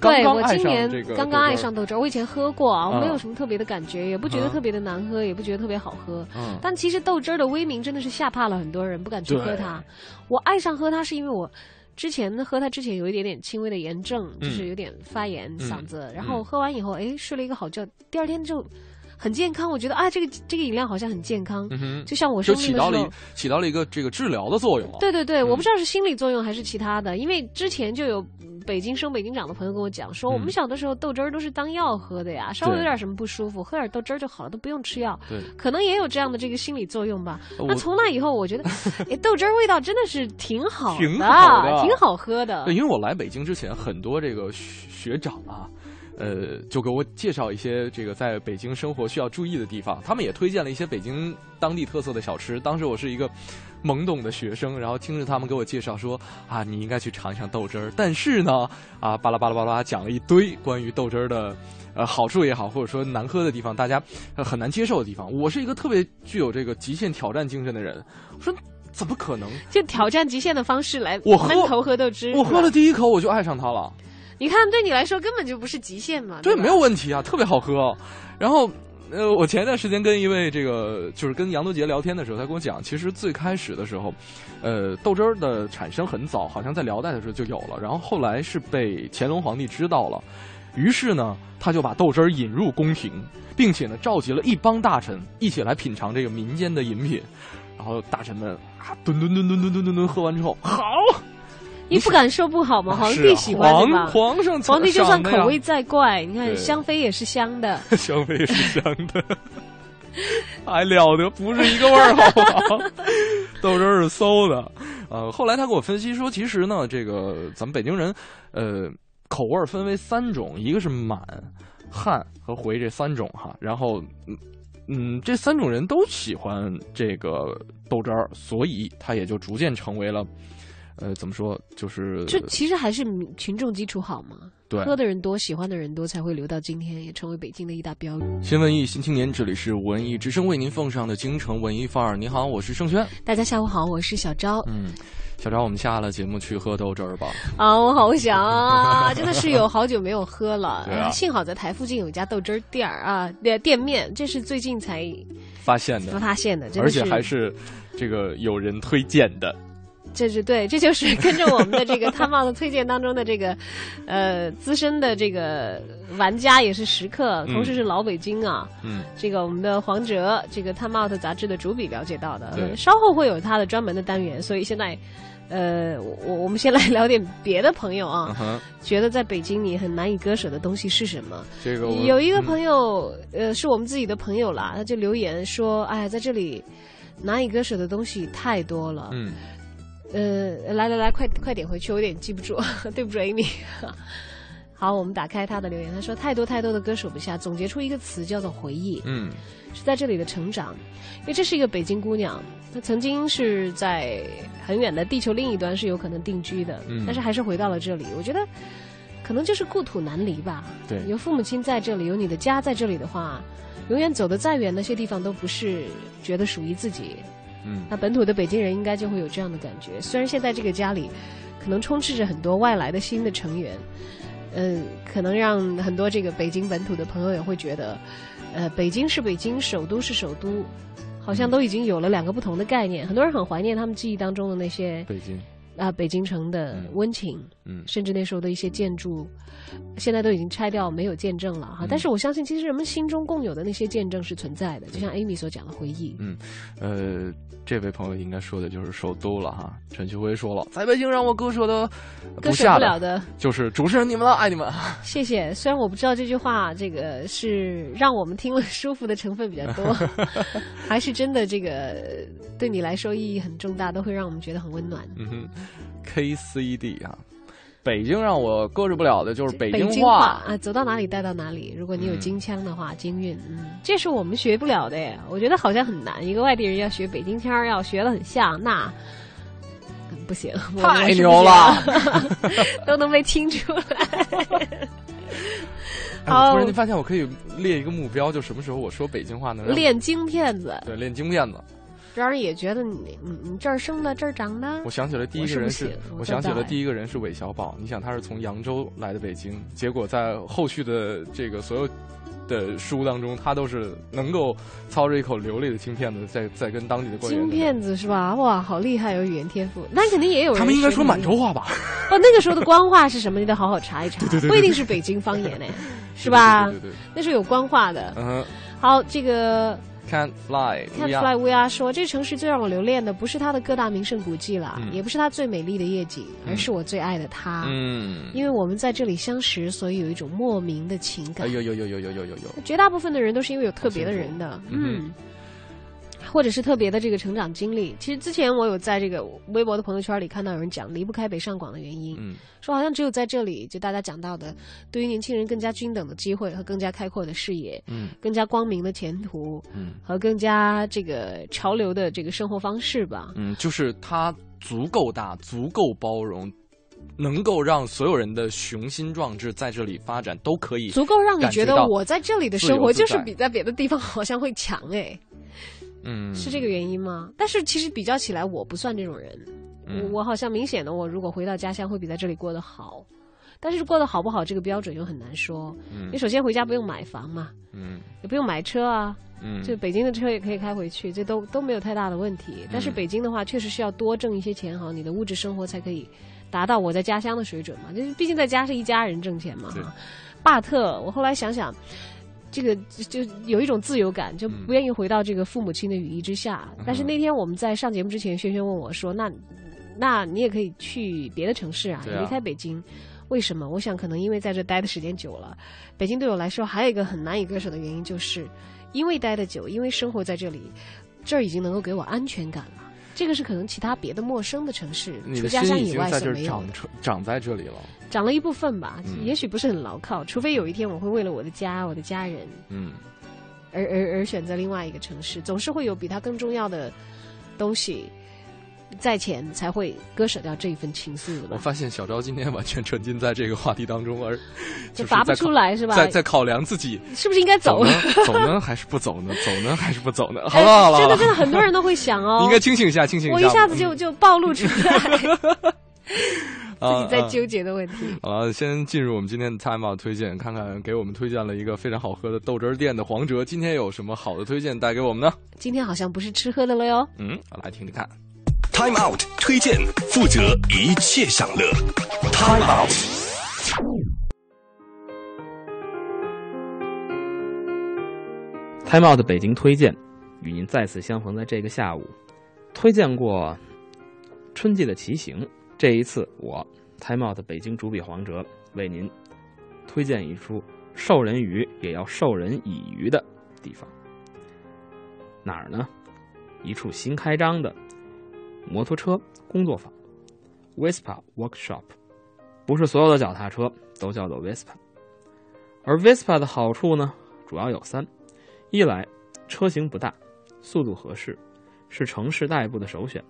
刚对我刚爱上今年这个刚刚爱上豆汁儿，我以前喝过啊，我没有嗯什么特别的感觉，也不觉得嗯特别的难喝，也不觉得特别好喝。嗯但其实豆汁儿的威名真的是吓怕了很多人，不敢去喝它。我爱上喝它是因为我之前呢喝它之前有一点点轻微的炎症，嗯就是有点发炎嗯。嗓子，然后喝完以后，哎，睡了一个好觉，第二天就很健康。我觉得啊，这个这个饮料好像很健康，嗯，就像我就生病的时候起到了。起到了一个这个治疗的作用了。对对对，嗯我不知道是心理作用还是其他的，因为之前就有嗯北京生北京长的朋友跟我讲说，嗯我们小的时候豆汁儿都是当药喝的呀，稍微有点什么不舒服，喝点豆汁儿就好了，都不用吃药。对，可能也有这样的这个心理作用吧。那从那以后，我觉得，哎，豆汁儿味道真的是挺好的，挺好的挺好喝的对，。因为我来北京之前，很多这个学学长啊，呃，就给我介绍一些这个在北京生活需要注意的地方。他们也推荐了一些北京当地特色的小吃。当时我是一个懵懂的学生，然后听着他们给我介绍说啊，你应该去尝一尝豆汁儿。但是呢，啊，巴拉巴拉巴拉讲了一堆关于豆汁儿的。呃，好处也好，或者说难喝的地方，大家呃很难接受的地方。我是一个特别具有这个极限挑战精神的人。我说怎么可能？就挑战极限的方式来我闷头喝豆汁。我喝了，第一口我就爱上它了。你看对你来说根本就不是极限嘛。对，吧没有问题啊，特别好喝。然后呃，我前一段时间跟一位这个就是跟杨多杰聊天的时候，他跟我讲，其实最开始的时候，呃，豆汁儿的产生很早，好像在辽代的时候就有了，然后后来是被乾隆皇帝知道了，于是呢，他就把豆汁儿引入宫廷，并且呢，召集了一帮大臣一起来品尝这个民间的饮品，然后大臣们啊，吨吨吨吨吨吨吨吨喝完之后，好。你不敢说不好吗？皇帝喜欢对吧？皇皇上皇帝就算口味再怪，你看香妃也是香的。香妃也是香的，还 了得，不是一个味儿，好不好？豆汁儿是馊的。呃，后来他给我分析说，其实呢，这个咱们北京人，呃，口味分为三种，一个是满、汉和回这三种哈。然后，嗯嗯，这三种人都喜欢这个豆汁儿，所以它也就逐渐成为了，呃，怎么说，就是这其实还是群众基础好嘛，对喝的人多，喜欢的人多，才会留到今天，也成为北京的一大标语。新文艺新青年，这里是文艺之声为您奉上的京城文艺范儿。你好，我是盛轩。大家下午好，我是小昭。嗯，小昭，我们下了节目去喝豆汁儿吧。啊，我好想啊，真的是有好久没有喝了。对啊幸好在台附近有一家豆汁儿店儿啊，店店面，这是最近才发现的，发现的，的而且还是这个有人推荐的。这是对，这就是跟着我们的这个探报的推荐当中的这个，呃，资深的这个玩家也是食客，嗯同时是老北京啊。嗯，这个我们的黄哲，这个 Time Out 杂志的主笔了解到的，稍后会有他的专门的单元，所以现在，呃，我我们先来聊点别的朋友啊，觉得在北京你很难以割舍的东西是什么？这个有一个朋友，呃，是我们自己的朋友啦，他就留言说：“哎呀，在这里难以割舍的东西太多了。”嗯，呃，来来来，快快点回去，我有点记不住，对不住 Amy。好，我们打开他的留言，他说太多太多的割舍不下，总结出一个词叫做回忆。嗯，是在这里的成长，因为这是一个北京姑娘，她曾经是在很远的地球另一端是有可能定居的，嗯但是还是回到了这里。我觉得可能就是故土难离吧。对有父母亲在这里，有你的家在这里的话，永远走得再远，那些地方都不是觉得属于自己。嗯那本土的北京人应该就会有这样的感觉。虽然现在这个家里可能充斥着很多外来的新的成员，嗯，可能让很多这个北京本土的朋友也会觉得，呃，北京是北京，首都是首都，好像都已经有了两个不同的概念。很多人很怀念他们记忆当中的那些北京，啊、北京城的温情，嗯甚至那时候的一些建筑，现在都已经拆掉，没有见证了嗯哈。但是我相信，其实人们心中共有的那些见证是存在的，就像 Amy 所讲的回忆。嗯，呃，这位朋友应该说的就是首都了哈。陈旭辉说了，在北京让我割舍的割舍不了的就是主持人你们了，爱你们。谢谢。虽然我不知道这句话，这个是让我们听了舒服的成分比较多，还是真的这个对你来说意义很重大，都会让我们觉得很温暖。嗯哼，KCD 啊，北京让我搁置不了的就是北北京话啊，走到哪里带到哪里。如果你有嗯京腔的话，京韵，嗯，这是我们学不了的耶。我觉得好像很难，一个外地人要学北京腔，要学的很像，那。嗯不行，太牛了行 都能被听出来。哎我突然间发现，我可以列一个目标，就什么时候我说北京话能练京片子，对练京片子。让人也觉得你你你这儿生的这儿长的。我想起了第一个人是我想起了第一个人是韦小宝。你想他是从扬州来的北京，结果在后续的这个所有的书当中，他都是能够操着一口流利的京片子，在在跟当地的官员京片子是吧？哇，好厉害，有语言天赋。那肯定也有人他们应该说满洲话吧？哦，那个时候的官话是什么？你得好好查一查，对对对对不一定是北京方言呢，是吧？对对对对对那是有官话的。嗯好，这个，Can't fly，Cat Fly 乌鸦说，这城市最让我留恋的不是它的各大名胜古迹了，嗯。也不是它最美丽的夜景，嗯。而是我最爱的它。嗯，因为我们在这里相识，所以有一种莫名的情感。哎呦呦呦呦呦呦呦呦，绝大部分的人都是因为有特别的人的，嗯嗯，或者是特别的这个成长经历。其实之前我有在这个微博的朋友圈里看到有人讲离不开北上广的原因，嗯说好像只有在这里，就大家讲到的，对于年轻人更加均等的机会和更加开阔的视野，嗯更加光明的前途，嗯和更加这个潮流的这个生活方式吧。嗯，就是它足够大，足够包容。能够让所有人的雄心壮志在这里发展，都可以足够让你觉得我在这里的生活就是比在别的地方好像会强哎，嗯是这个原因吗？但是其实比较起来，我不算这种人。嗯我我好像明显的，我如果回到家乡会比在这里过得好。但是过得好不好，这个标准又很难说。嗯你首先回家不用买房嘛，嗯也不用买车啊，嗯，就北京的车也可以开回去，这都都没有太大的问题。但是嗯北京的话，确实是要多挣一些钱哈，你的物质生活才可以达到我在家乡的水准嘛。就是毕竟在家是一家人挣钱嘛对哈。巴特，我后来想想。这个就就有一种自由感，就嗯不愿意回到这个父母亲的羽翼之下。但是那天我们在上节目之前，轩轩问我说：“那那你也可以去别的城市啊，啊离开北京。为什么？我想可能因为在这待的时间久了，北京对我来说还有一个很难以割舍的原因，就是因为待的久，因为生活在这里，这儿已经能够给我安全感了。这个是可能其他别的陌生的城市，你除家乡以外经在这儿所没有的，长在这里了。长了一部分吧，嗯也许不是很牢靠。除非有一天我会为了我的家、我的家人嗯，而而而选择另外一个城市，总是会有比它更重要的东西在前，才会割舍掉这一份情愫的。我发现小昭今天完全沉浸在这个话题当中，而 就拔不出来是吧在在考量自己是不是应该走走呢？走呢还是不走呢？走呢还是不走呢？好哎了好了，真的真的很多人都会想哦，你 应该清醒一下，清醒一下。我一下子就就暴露出来啊自己在啊纠结的问题。好了，先进入我们今天的 Time Out 推荐，看看给我们推荐了一个非常好喝的豆汁儿店的黄哲，今天有什么好的推荐带给我们呢？今天好像不是吃喝的了哟。嗯，来听听看。Time Out 推荐，负责一切享乐。Time Out。Time Out 北京推荐，与您再次相逢在这个下午。推荐过春季的骑行，这一次我 Time Out 北京主笔黄哲为您推荐一处授人鱼也要授人以渔的地方。哪儿呢？一处新开张的摩托车工作坊 Vespa Workshop。不是所有的脚踏车都叫做 Vespa，而 Vespa 的好处呢，主要有三。一来，车型不大，速度合适，是城市代步的首选；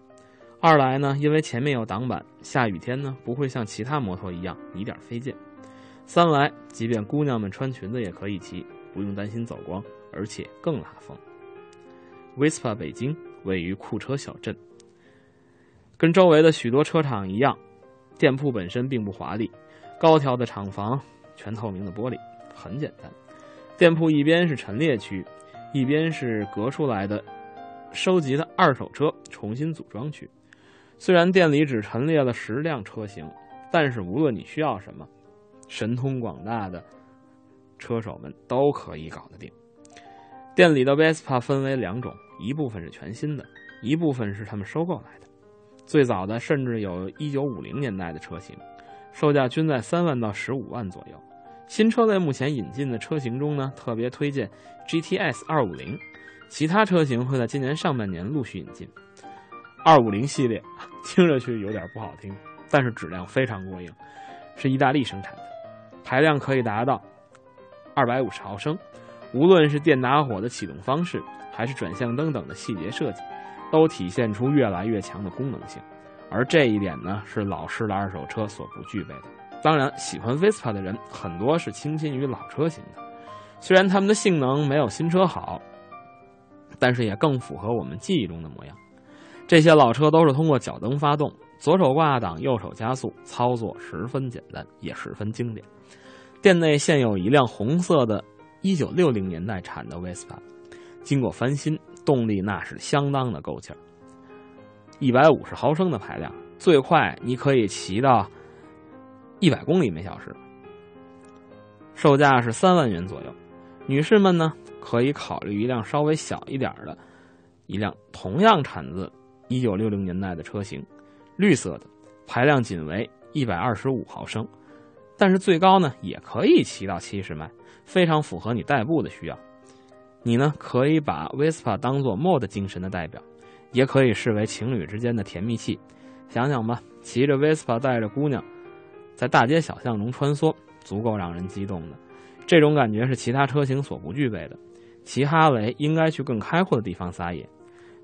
二来呢，因为前面有挡板，下雨天呢不会像其他摩托一样泥点费劲；三来，即便姑娘们穿裙子也可以骑，不用担心走光，而且更拉风。Vespa 北京位于库车小镇，跟周围的许多车厂一样，店铺本身并不华丽，高挑的厂房，全透明的玻璃，很简单。店铺一边是陈列区，一边是隔出来的收集的二手车重新组装区。虽然店里只陈列了十辆车型，但是无论你需要什么，神通广大的车手们都可以搞得定。店里的 Vespa 分为两种，一部分是全新的，一部分是他们收购来的。最早的甚至有1950年代的车型，售价均在三万到十五万左右。新车类目前引进的车型中呢，特别推荐 GTS 二五零，其他车型会在今年上半年陆续引进。二五零系列 听上去有点不好听，但是质量非常过硬，是意大利生产的，排量可以达到二百五十毫升。无论是电打火的启动方式，还是转向灯等的细节设计，都体现出越来越强的功能性。而这一点呢，是老式的二手车所不具备的。当然，喜欢 Vespa 的人很多是倾心于老车型的，虽然他们的性能没有新车好，但是也更符合我们记忆中的模样。这些老车都是通过脚蹬发动，左手挂档，右手加速，操作十分简单，也十分经典。店内现有一辆红色的1960年代产的 Vespa，经过翻新，动力那是相当的够劲儿。一百五十毫升的排量，最快你可以骑到一百公里每小时，售价是三万元左右。女士们呢，可以考虑一辆稍微小一点的，一辆同样产自一九六零年代的车型，绿色的，排量仅为一百二十五毫升，但是最高呢也可以骑到七十迈，非常符合你代步的需要。你呢可以把 Vespa 当做 mod 精神的代表，也可以视为情侣之间的甜蜜器。想想吧，骑着 Vespa 带着姑娘。在大街小巷中穿梭，足够让人激动的。这种感觉是其他车型所不具备的。骑哈雷应该去更开阔的地方撒野，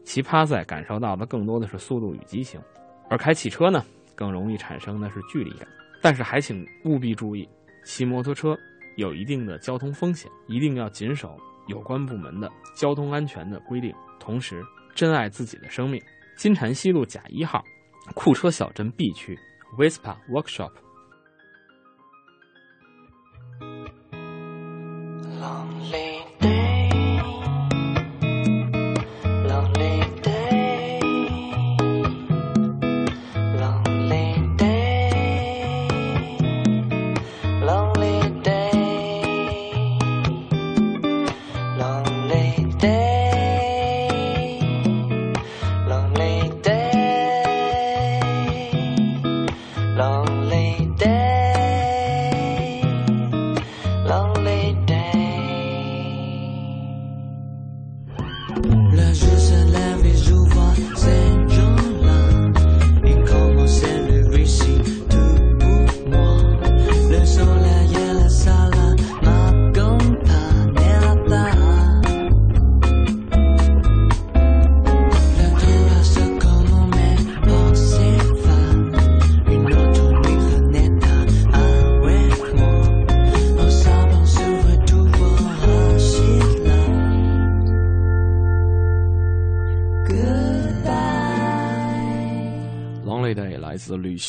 骑帕赛感受到的更多的是速度与激情，而开汽车呢，更容易产生的是距离感。但是还请务必注意，骑摩托车有一定的交通风险，一定要谨守有关部门的交通安全的规定，同时珍爱自己的生命。金蝉西路甲一号，库车小镇 B 区，Vespa Workshop。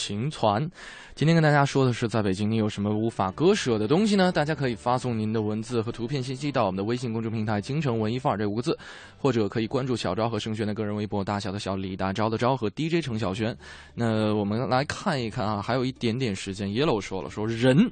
行船。今天跟大家说的是，在北京你有什么无法割舍的东西呢？大家可以发送您的文字和图片信息到我们的微信公众平台“京城文艺范儿”这五个字，或者可以关注小昭和盛轩的个人微博“大小的小李大钊的昭”和 DJ 程小轩。那我们来看一看啊，还有一点点时间。Yellow 说了，说人。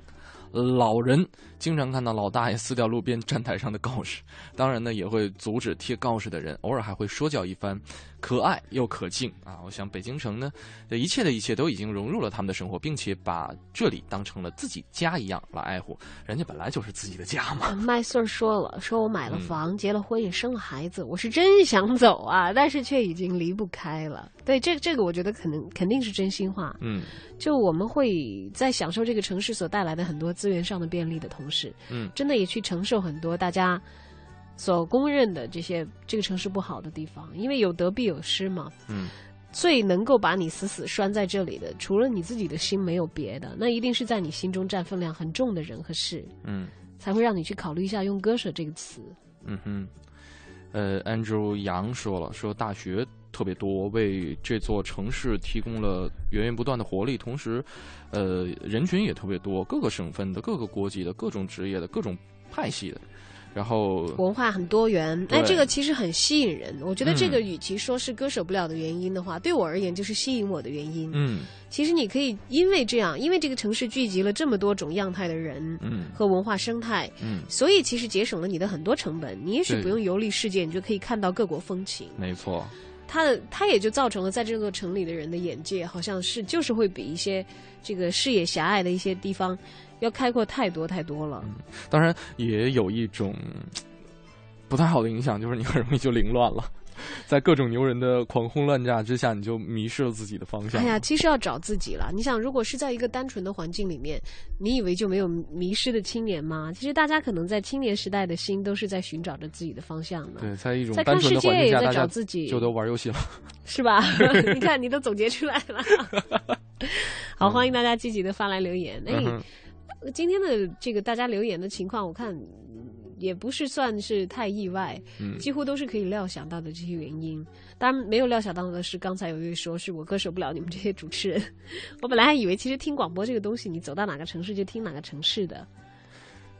老人经常看到老大爷撕掉路边站台上的告示，当然呢也会阻止贴告示的人，偶尔还会说教一番，可爱又可敬啊！我想北京城呢，一切的一切都已经融入了他们的生活，并且把这里当成了自己家一样来爱护。人家本来就是自己的家嘛。麦穗儿说了，说我买了房，结了婚，也生了孩子，我是真想走啊，但是却已经离不开了。对，这个这个我觉得可能肯定是真心话。嗯，就我们会在享受这个城市所带来的很多资源上的便利的同时，嗯，真的也去承受很多大家所公认的这些这个城市不好的地方，因为有得必有失嘛。嗯，最能够把你死死拴在这里的，除了你自己的心，没有别的，那一定是在你心中占分量很重的人和事，嗯，才会让你去考虑一下用“割舍”这个词。嗯哼，呃，Andrew 杨说了，说大学特别多，为这座城市提供了源源不断的活力，同时，呃，人群也特别多，各个省份的、各个国籍的、各种职业的、各种派系的，然后文化很多元，对哎，这个其实很吸引人。我觉得这个嗯与其说是割舍不了的原因的话，对我而言就是吸引我的原因。嗯其实你可以因为这样，因为这个城市聚集了这么多种样态的人，嗯和文化生态，嗯，所以其实节省了你的很多成本。你也许不用游历世界，你就可以看到各国风情。没错，它的它也就造成了在这座城里的人的眼界，好像是就是会比一些这个视野狭隘的一些地方要开阔太多太多了。当然也有一种不太好的影响，就是你很容易就凌乱了。在各种牛人的狂轰乱炸之下，你就迷失了自己的方向。哎呀，其实要找自己了。你想，如果是在一个单纯的环境里面，你以为就没有迷失的青年吗？其实大家可能在青年时代的心都是在寻找着自己的方向的。对，在一种在单纯的看世界也环境下，大家在找自己，就都玩游戏了。是吧？你看，你都总结出来了。好，欢迎大家积极的发来留言。哎，嗯今天的这个大家留言的情况，我看嗯也不是算是太意外，嗯几乎都是可以料想到的这些原因。当然，没有料想到的是，刚才有一位说是我割舍不了你们这些主持人。我本来还以为，其实听广播这个东西，你走到哪个城市就听哪个城市的。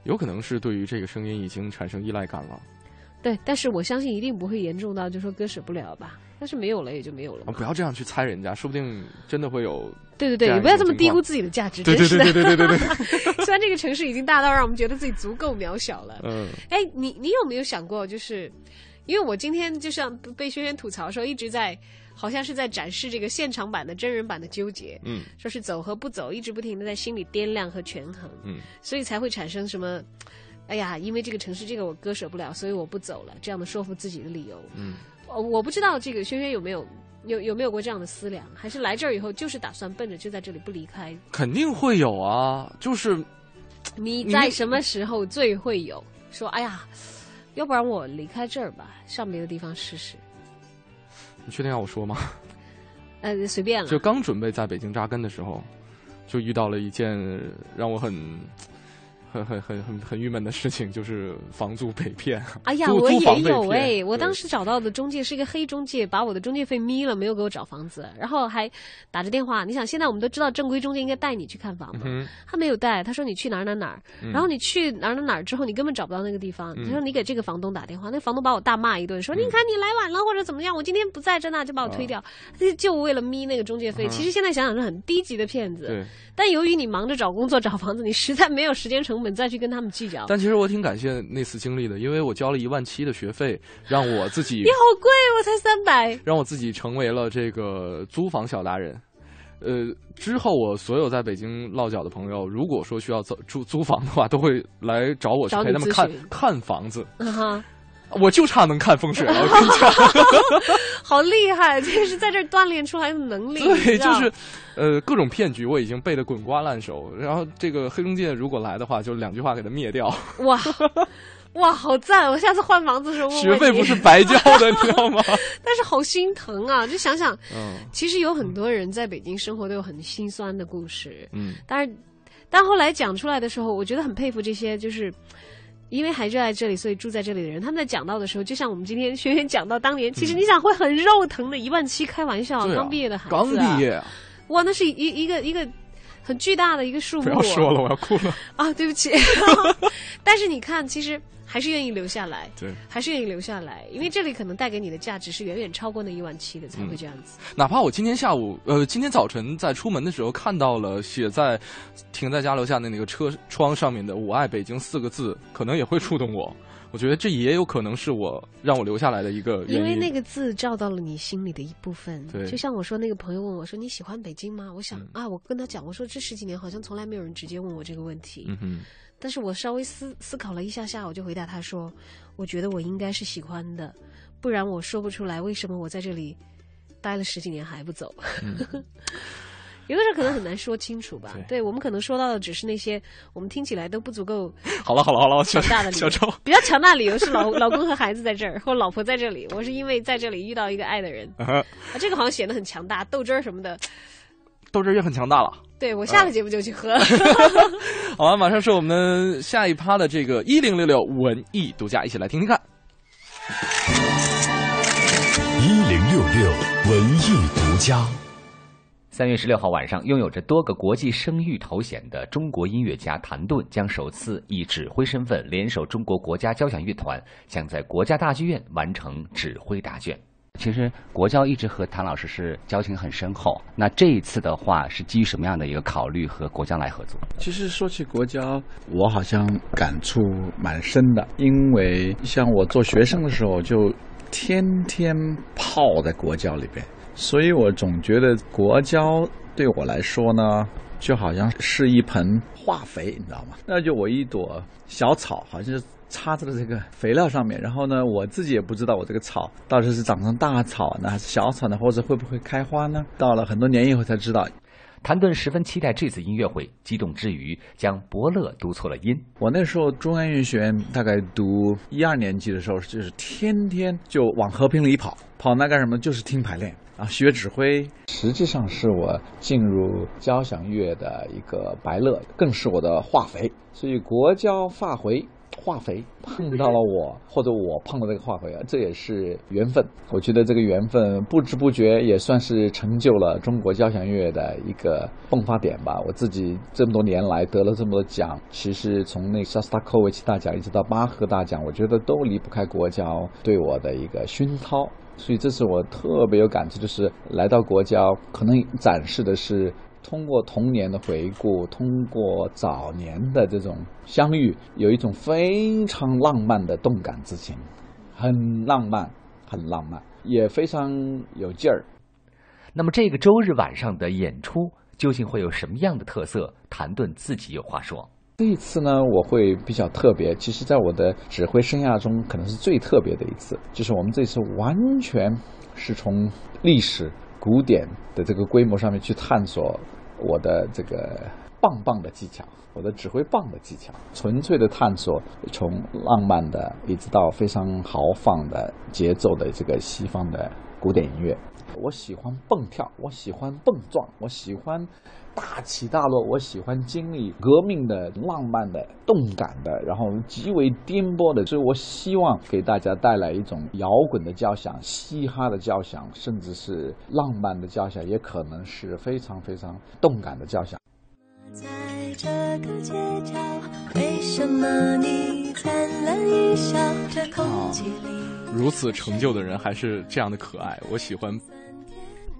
有可能是对于这个声音已经产生依赖感了。对，但是我相信一定不会严重到就说割舍不了吧。但是没有了也就没有了啊，不要这样去猜人家，说不定真的会有。对对对，你不要这么低估自己的价值。对对对对对对。虽然这个城市已经大到让我们觉得自己足够渺小了。嗯。哎，你你有没有想过，就是，因为我今天就像被轩轩吐槽时候，一直在好像是在展示这个现场版的真人版的纠结。嗯。说是走和不走，一直不停的在心里掂量和权衡。嗯。所以才会产生什么，哎呀，因为这个城市这个我割舍不了，所以我不走了这样的说服自己的理由。嗯。呃，我不知道这个轩轩有没有。有有没有过这样的思量？还是来这儿以后就是打算奔着就在这里不离开？肯定会有啊，就是你在什么时候最会有说？哎呀，要不然我离开这儿吧，上别的地方试试。你确定要我说吗？呃，随便了。就刚准备在北京扎根的时候，就遇到了一件让我很很很很很很郁闷的事情，就是房租被骗。哎呀，我也有哎、我当时找到的中介是一个黑中介，把我的中介费眯了，没有给我找房子，然后还打着电话。你想，现在我们都知道正规中介应该带你去看房嘛，嗯他没有带，他说你去哪儿哪儿哪儿，嗯然后你去哪儿哪儿哪儿之后，你根本找不到那个地方。嗯他说你给这个房东打电话，那房东把我大骂一顿，说、你看你来晚了或者怎么样，我今天不在这那就把我推掉，就就为了眯那个中介费。嗯其实现在想想是很低级的骗子。对。但由于你忙着找工作、找房子，你实在没有时间成本再去跟他们计较。但其实我挺感谢那次经历的，因为我交了一万七的学费，让我自己 你好贵，我才三百。让我自己成为了这个租房小达人。呃，之后我所有在北京落脚的朋友，如果说需要租租租房的话，都会来找我去陪他们看看房子。嗯哈，我就差能看风水了，我跟你讲。好厉害！这是在这锻炼出来的能力。对，就是，呃，各种骗局我已经背得滚瓜烂熟。然后这个黑中介如果来的话，就两句话给他灭掉。哇 哇，好赞！我下次换房子的时候学费不是白交的，你知道吗？但是好心疼啊！就想想，嗯其实有很多人在北京生活都有很心酸的故事。嗯但是，但后来讲出来的时候，我觉得很佩服这些就是。因为还热爱这里，所以住在这里的人，他们在讲到的时候，就像我们今天轩轩讲到当年，其实你想会很肉疼的，一万七开玩笑，刚毕业的孩子、刚毕业啊，哇，那是一一个一个很巨大的一个数目。不要说了，我要哭了。啊，对不起。但是你看，其实还是愿意留下来，对，还是愿意留下来，因为这里可能带给你的价值是远远超过那一万七的，才会这样子。哪怕我今天下午，呃，今天早晨在出门的时候看到了写在停在家楼下的那个车窗上面的“我爱北京”四个字，可能也会触动我。我觉得这也有可能是我让我留下来的一个原因。因为那个字照到了你心里的一部分，对就像我说，那个朋友问我说：“你喜欢北京吗？”我想、嗯啊，我跟他讲，我说这十几年好像从来没有人直接问我这个问题，嗯哼，但是我稍微思思考了一下下，我就回答他说：“我觉得我应该是喜欢的，不然我说不出来为什么我在这里待了十几年还不走。嗯 有的时候可能很难说清楚吧。对我们可能说到的只是那些我们听起来都不足够 好了好了好了，小强大的理由。小周，比较强大的理由是老老公和孩子在这儿，或老婆在这里。我是因为在这里遇到一个爱的人啊，这个好像显得很强大，豆汁儿什么的。豆汁儿也很强大了。对我下了节目就去喝。好了，马上是我们下一趴的这个一零六六文艺独家，一起来听听看。一零六六文艺独家。三月十六号晚上，拥有着多个国际声誉头衔的中国音乐家谭盾将首次以指挥身份联手中国国家交响乐团，将在国家大剧院完成指挥答卷。其实国交一直和谭老师是交情很深厚。那这一次的话，是基于什么样的一个考虑和国交来合作？其实说起国交，我好像感触蛮深的，因为像我做学生的时候，就天天泡在国交里边，所以我总觉得国交对我来说呢，就好像是一盆化肥，你知道吗？那就我一朵小草，好像是。插在了这个肥料上面，然后呢，我自己也不知道我这个草到底是长成大草呢，还是小草呢，或者会不会开花呢？到了很多年以后才知道。谭盾十分期待这次音乐会，激动之余将伯乐读错了音。我那时候中央音乐学院大概读一二年级的时候，就是天天就往和平里跑，跑那干什么？就是听排练啊，学指挥。实际上是我进入交响乐的一个白乐，更是我的化肥。所以国交发回。化肥碰到了我，或者我碰到这个化肥啊，这也是缘分。我觉得这个缘分不知不觉也算是成就了中国交响乐的一个迸发点吧。我自己这么多年来得了这么多奖，其实从那肖斯塔科维奇大奖一直到巴赫大奖，我觉得都离不开国交对我的一个熏陶。所以这是我特别有感触，就是来到国交，可能展示的是。通过童年的回顾，通过早年的这种相遇，有一种非常浪漫的动感之情，很浪漫，很浪漫，也非常有劲儿。那么这个周日晚上的演出究竟会有什么样的特色？谭盾自己有话说。这一次呢，我会比较特别。其实，在我的指挥生涯中，可能是最特别的一次，就是我们这次完全是从历史古典的这个规模上面去探索。我的这个棒棒的技巧，我的指挥棒的技巧，纯粹的探索，从浪漫的一直到非常豪放的节奏的这个西方的古典音乐。我喜欢蹦跳，我喜欢蹦撞，我喜欢大起大落，我喜欢经历革命的、浪漫的、动感的，然后极为颠簸的。所以我希望给大家带来一种摇滚的交响、嘻哈的交响，甚至是浪漫的交响，也可能是非常非常动感的交响。在这个街角，为什么你灿烂一笑？这空气里。如此成就的人还是这样的可爱，我喜欢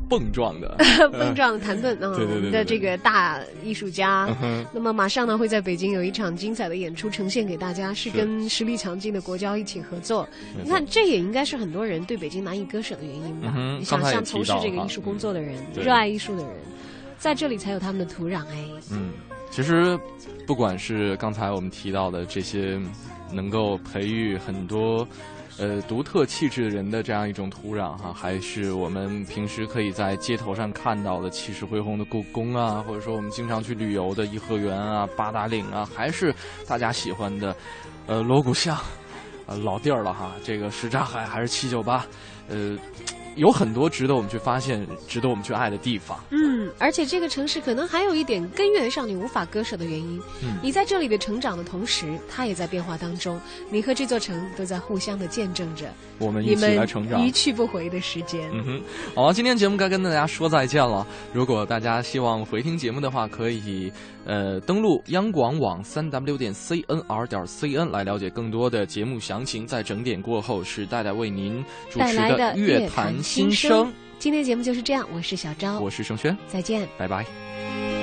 蹦撞的 蹦撞的谭盾啊，对对对对的这个大艺术家嗯。那么马上呢会在北京有一场精彩的演出呈现给大家，是是跟实力强劲的国交一起合作。你看，这也应该是很多人对北京难以割舍的原因吧？嗯你想从事这个艺术工作的人，对热爱艺术的人，在这里才有他们的土壤哎。嗯，其实不管是刚才我们提到的这些能够培育很多呃独特气质的人的这样一种土壤哈，还是我们平时可以在街头上看到的气势恢宏的故宫啊，或者说我们经常去旅游的颐和园啊、八达岭啊，还是大家喜欢的呃锣鼓巷。呃，老地儿了哈，这个什刹海还是七九八，呃，有很多值得我们去发现、值得我们去爱的地方。嗯，而且这个城市可能还有一点根源上你无法割舍的原因。嗯你在这里的成长的同时，它也在变化当中。你和这座城都在互相的见证着我们一起来成长一去不回的时间。嗯哼，好了，今天节目该跟大家说再见了。如果大家希望回听节目的话，可以呃登录央广网三 w 点 cnr 点 cn 来了解更多的节目详情。在整点过后，是代代为您主持的乐坛坛新生。今天节目就是这样，我是小昭，我是盛轩，再见。拜拜。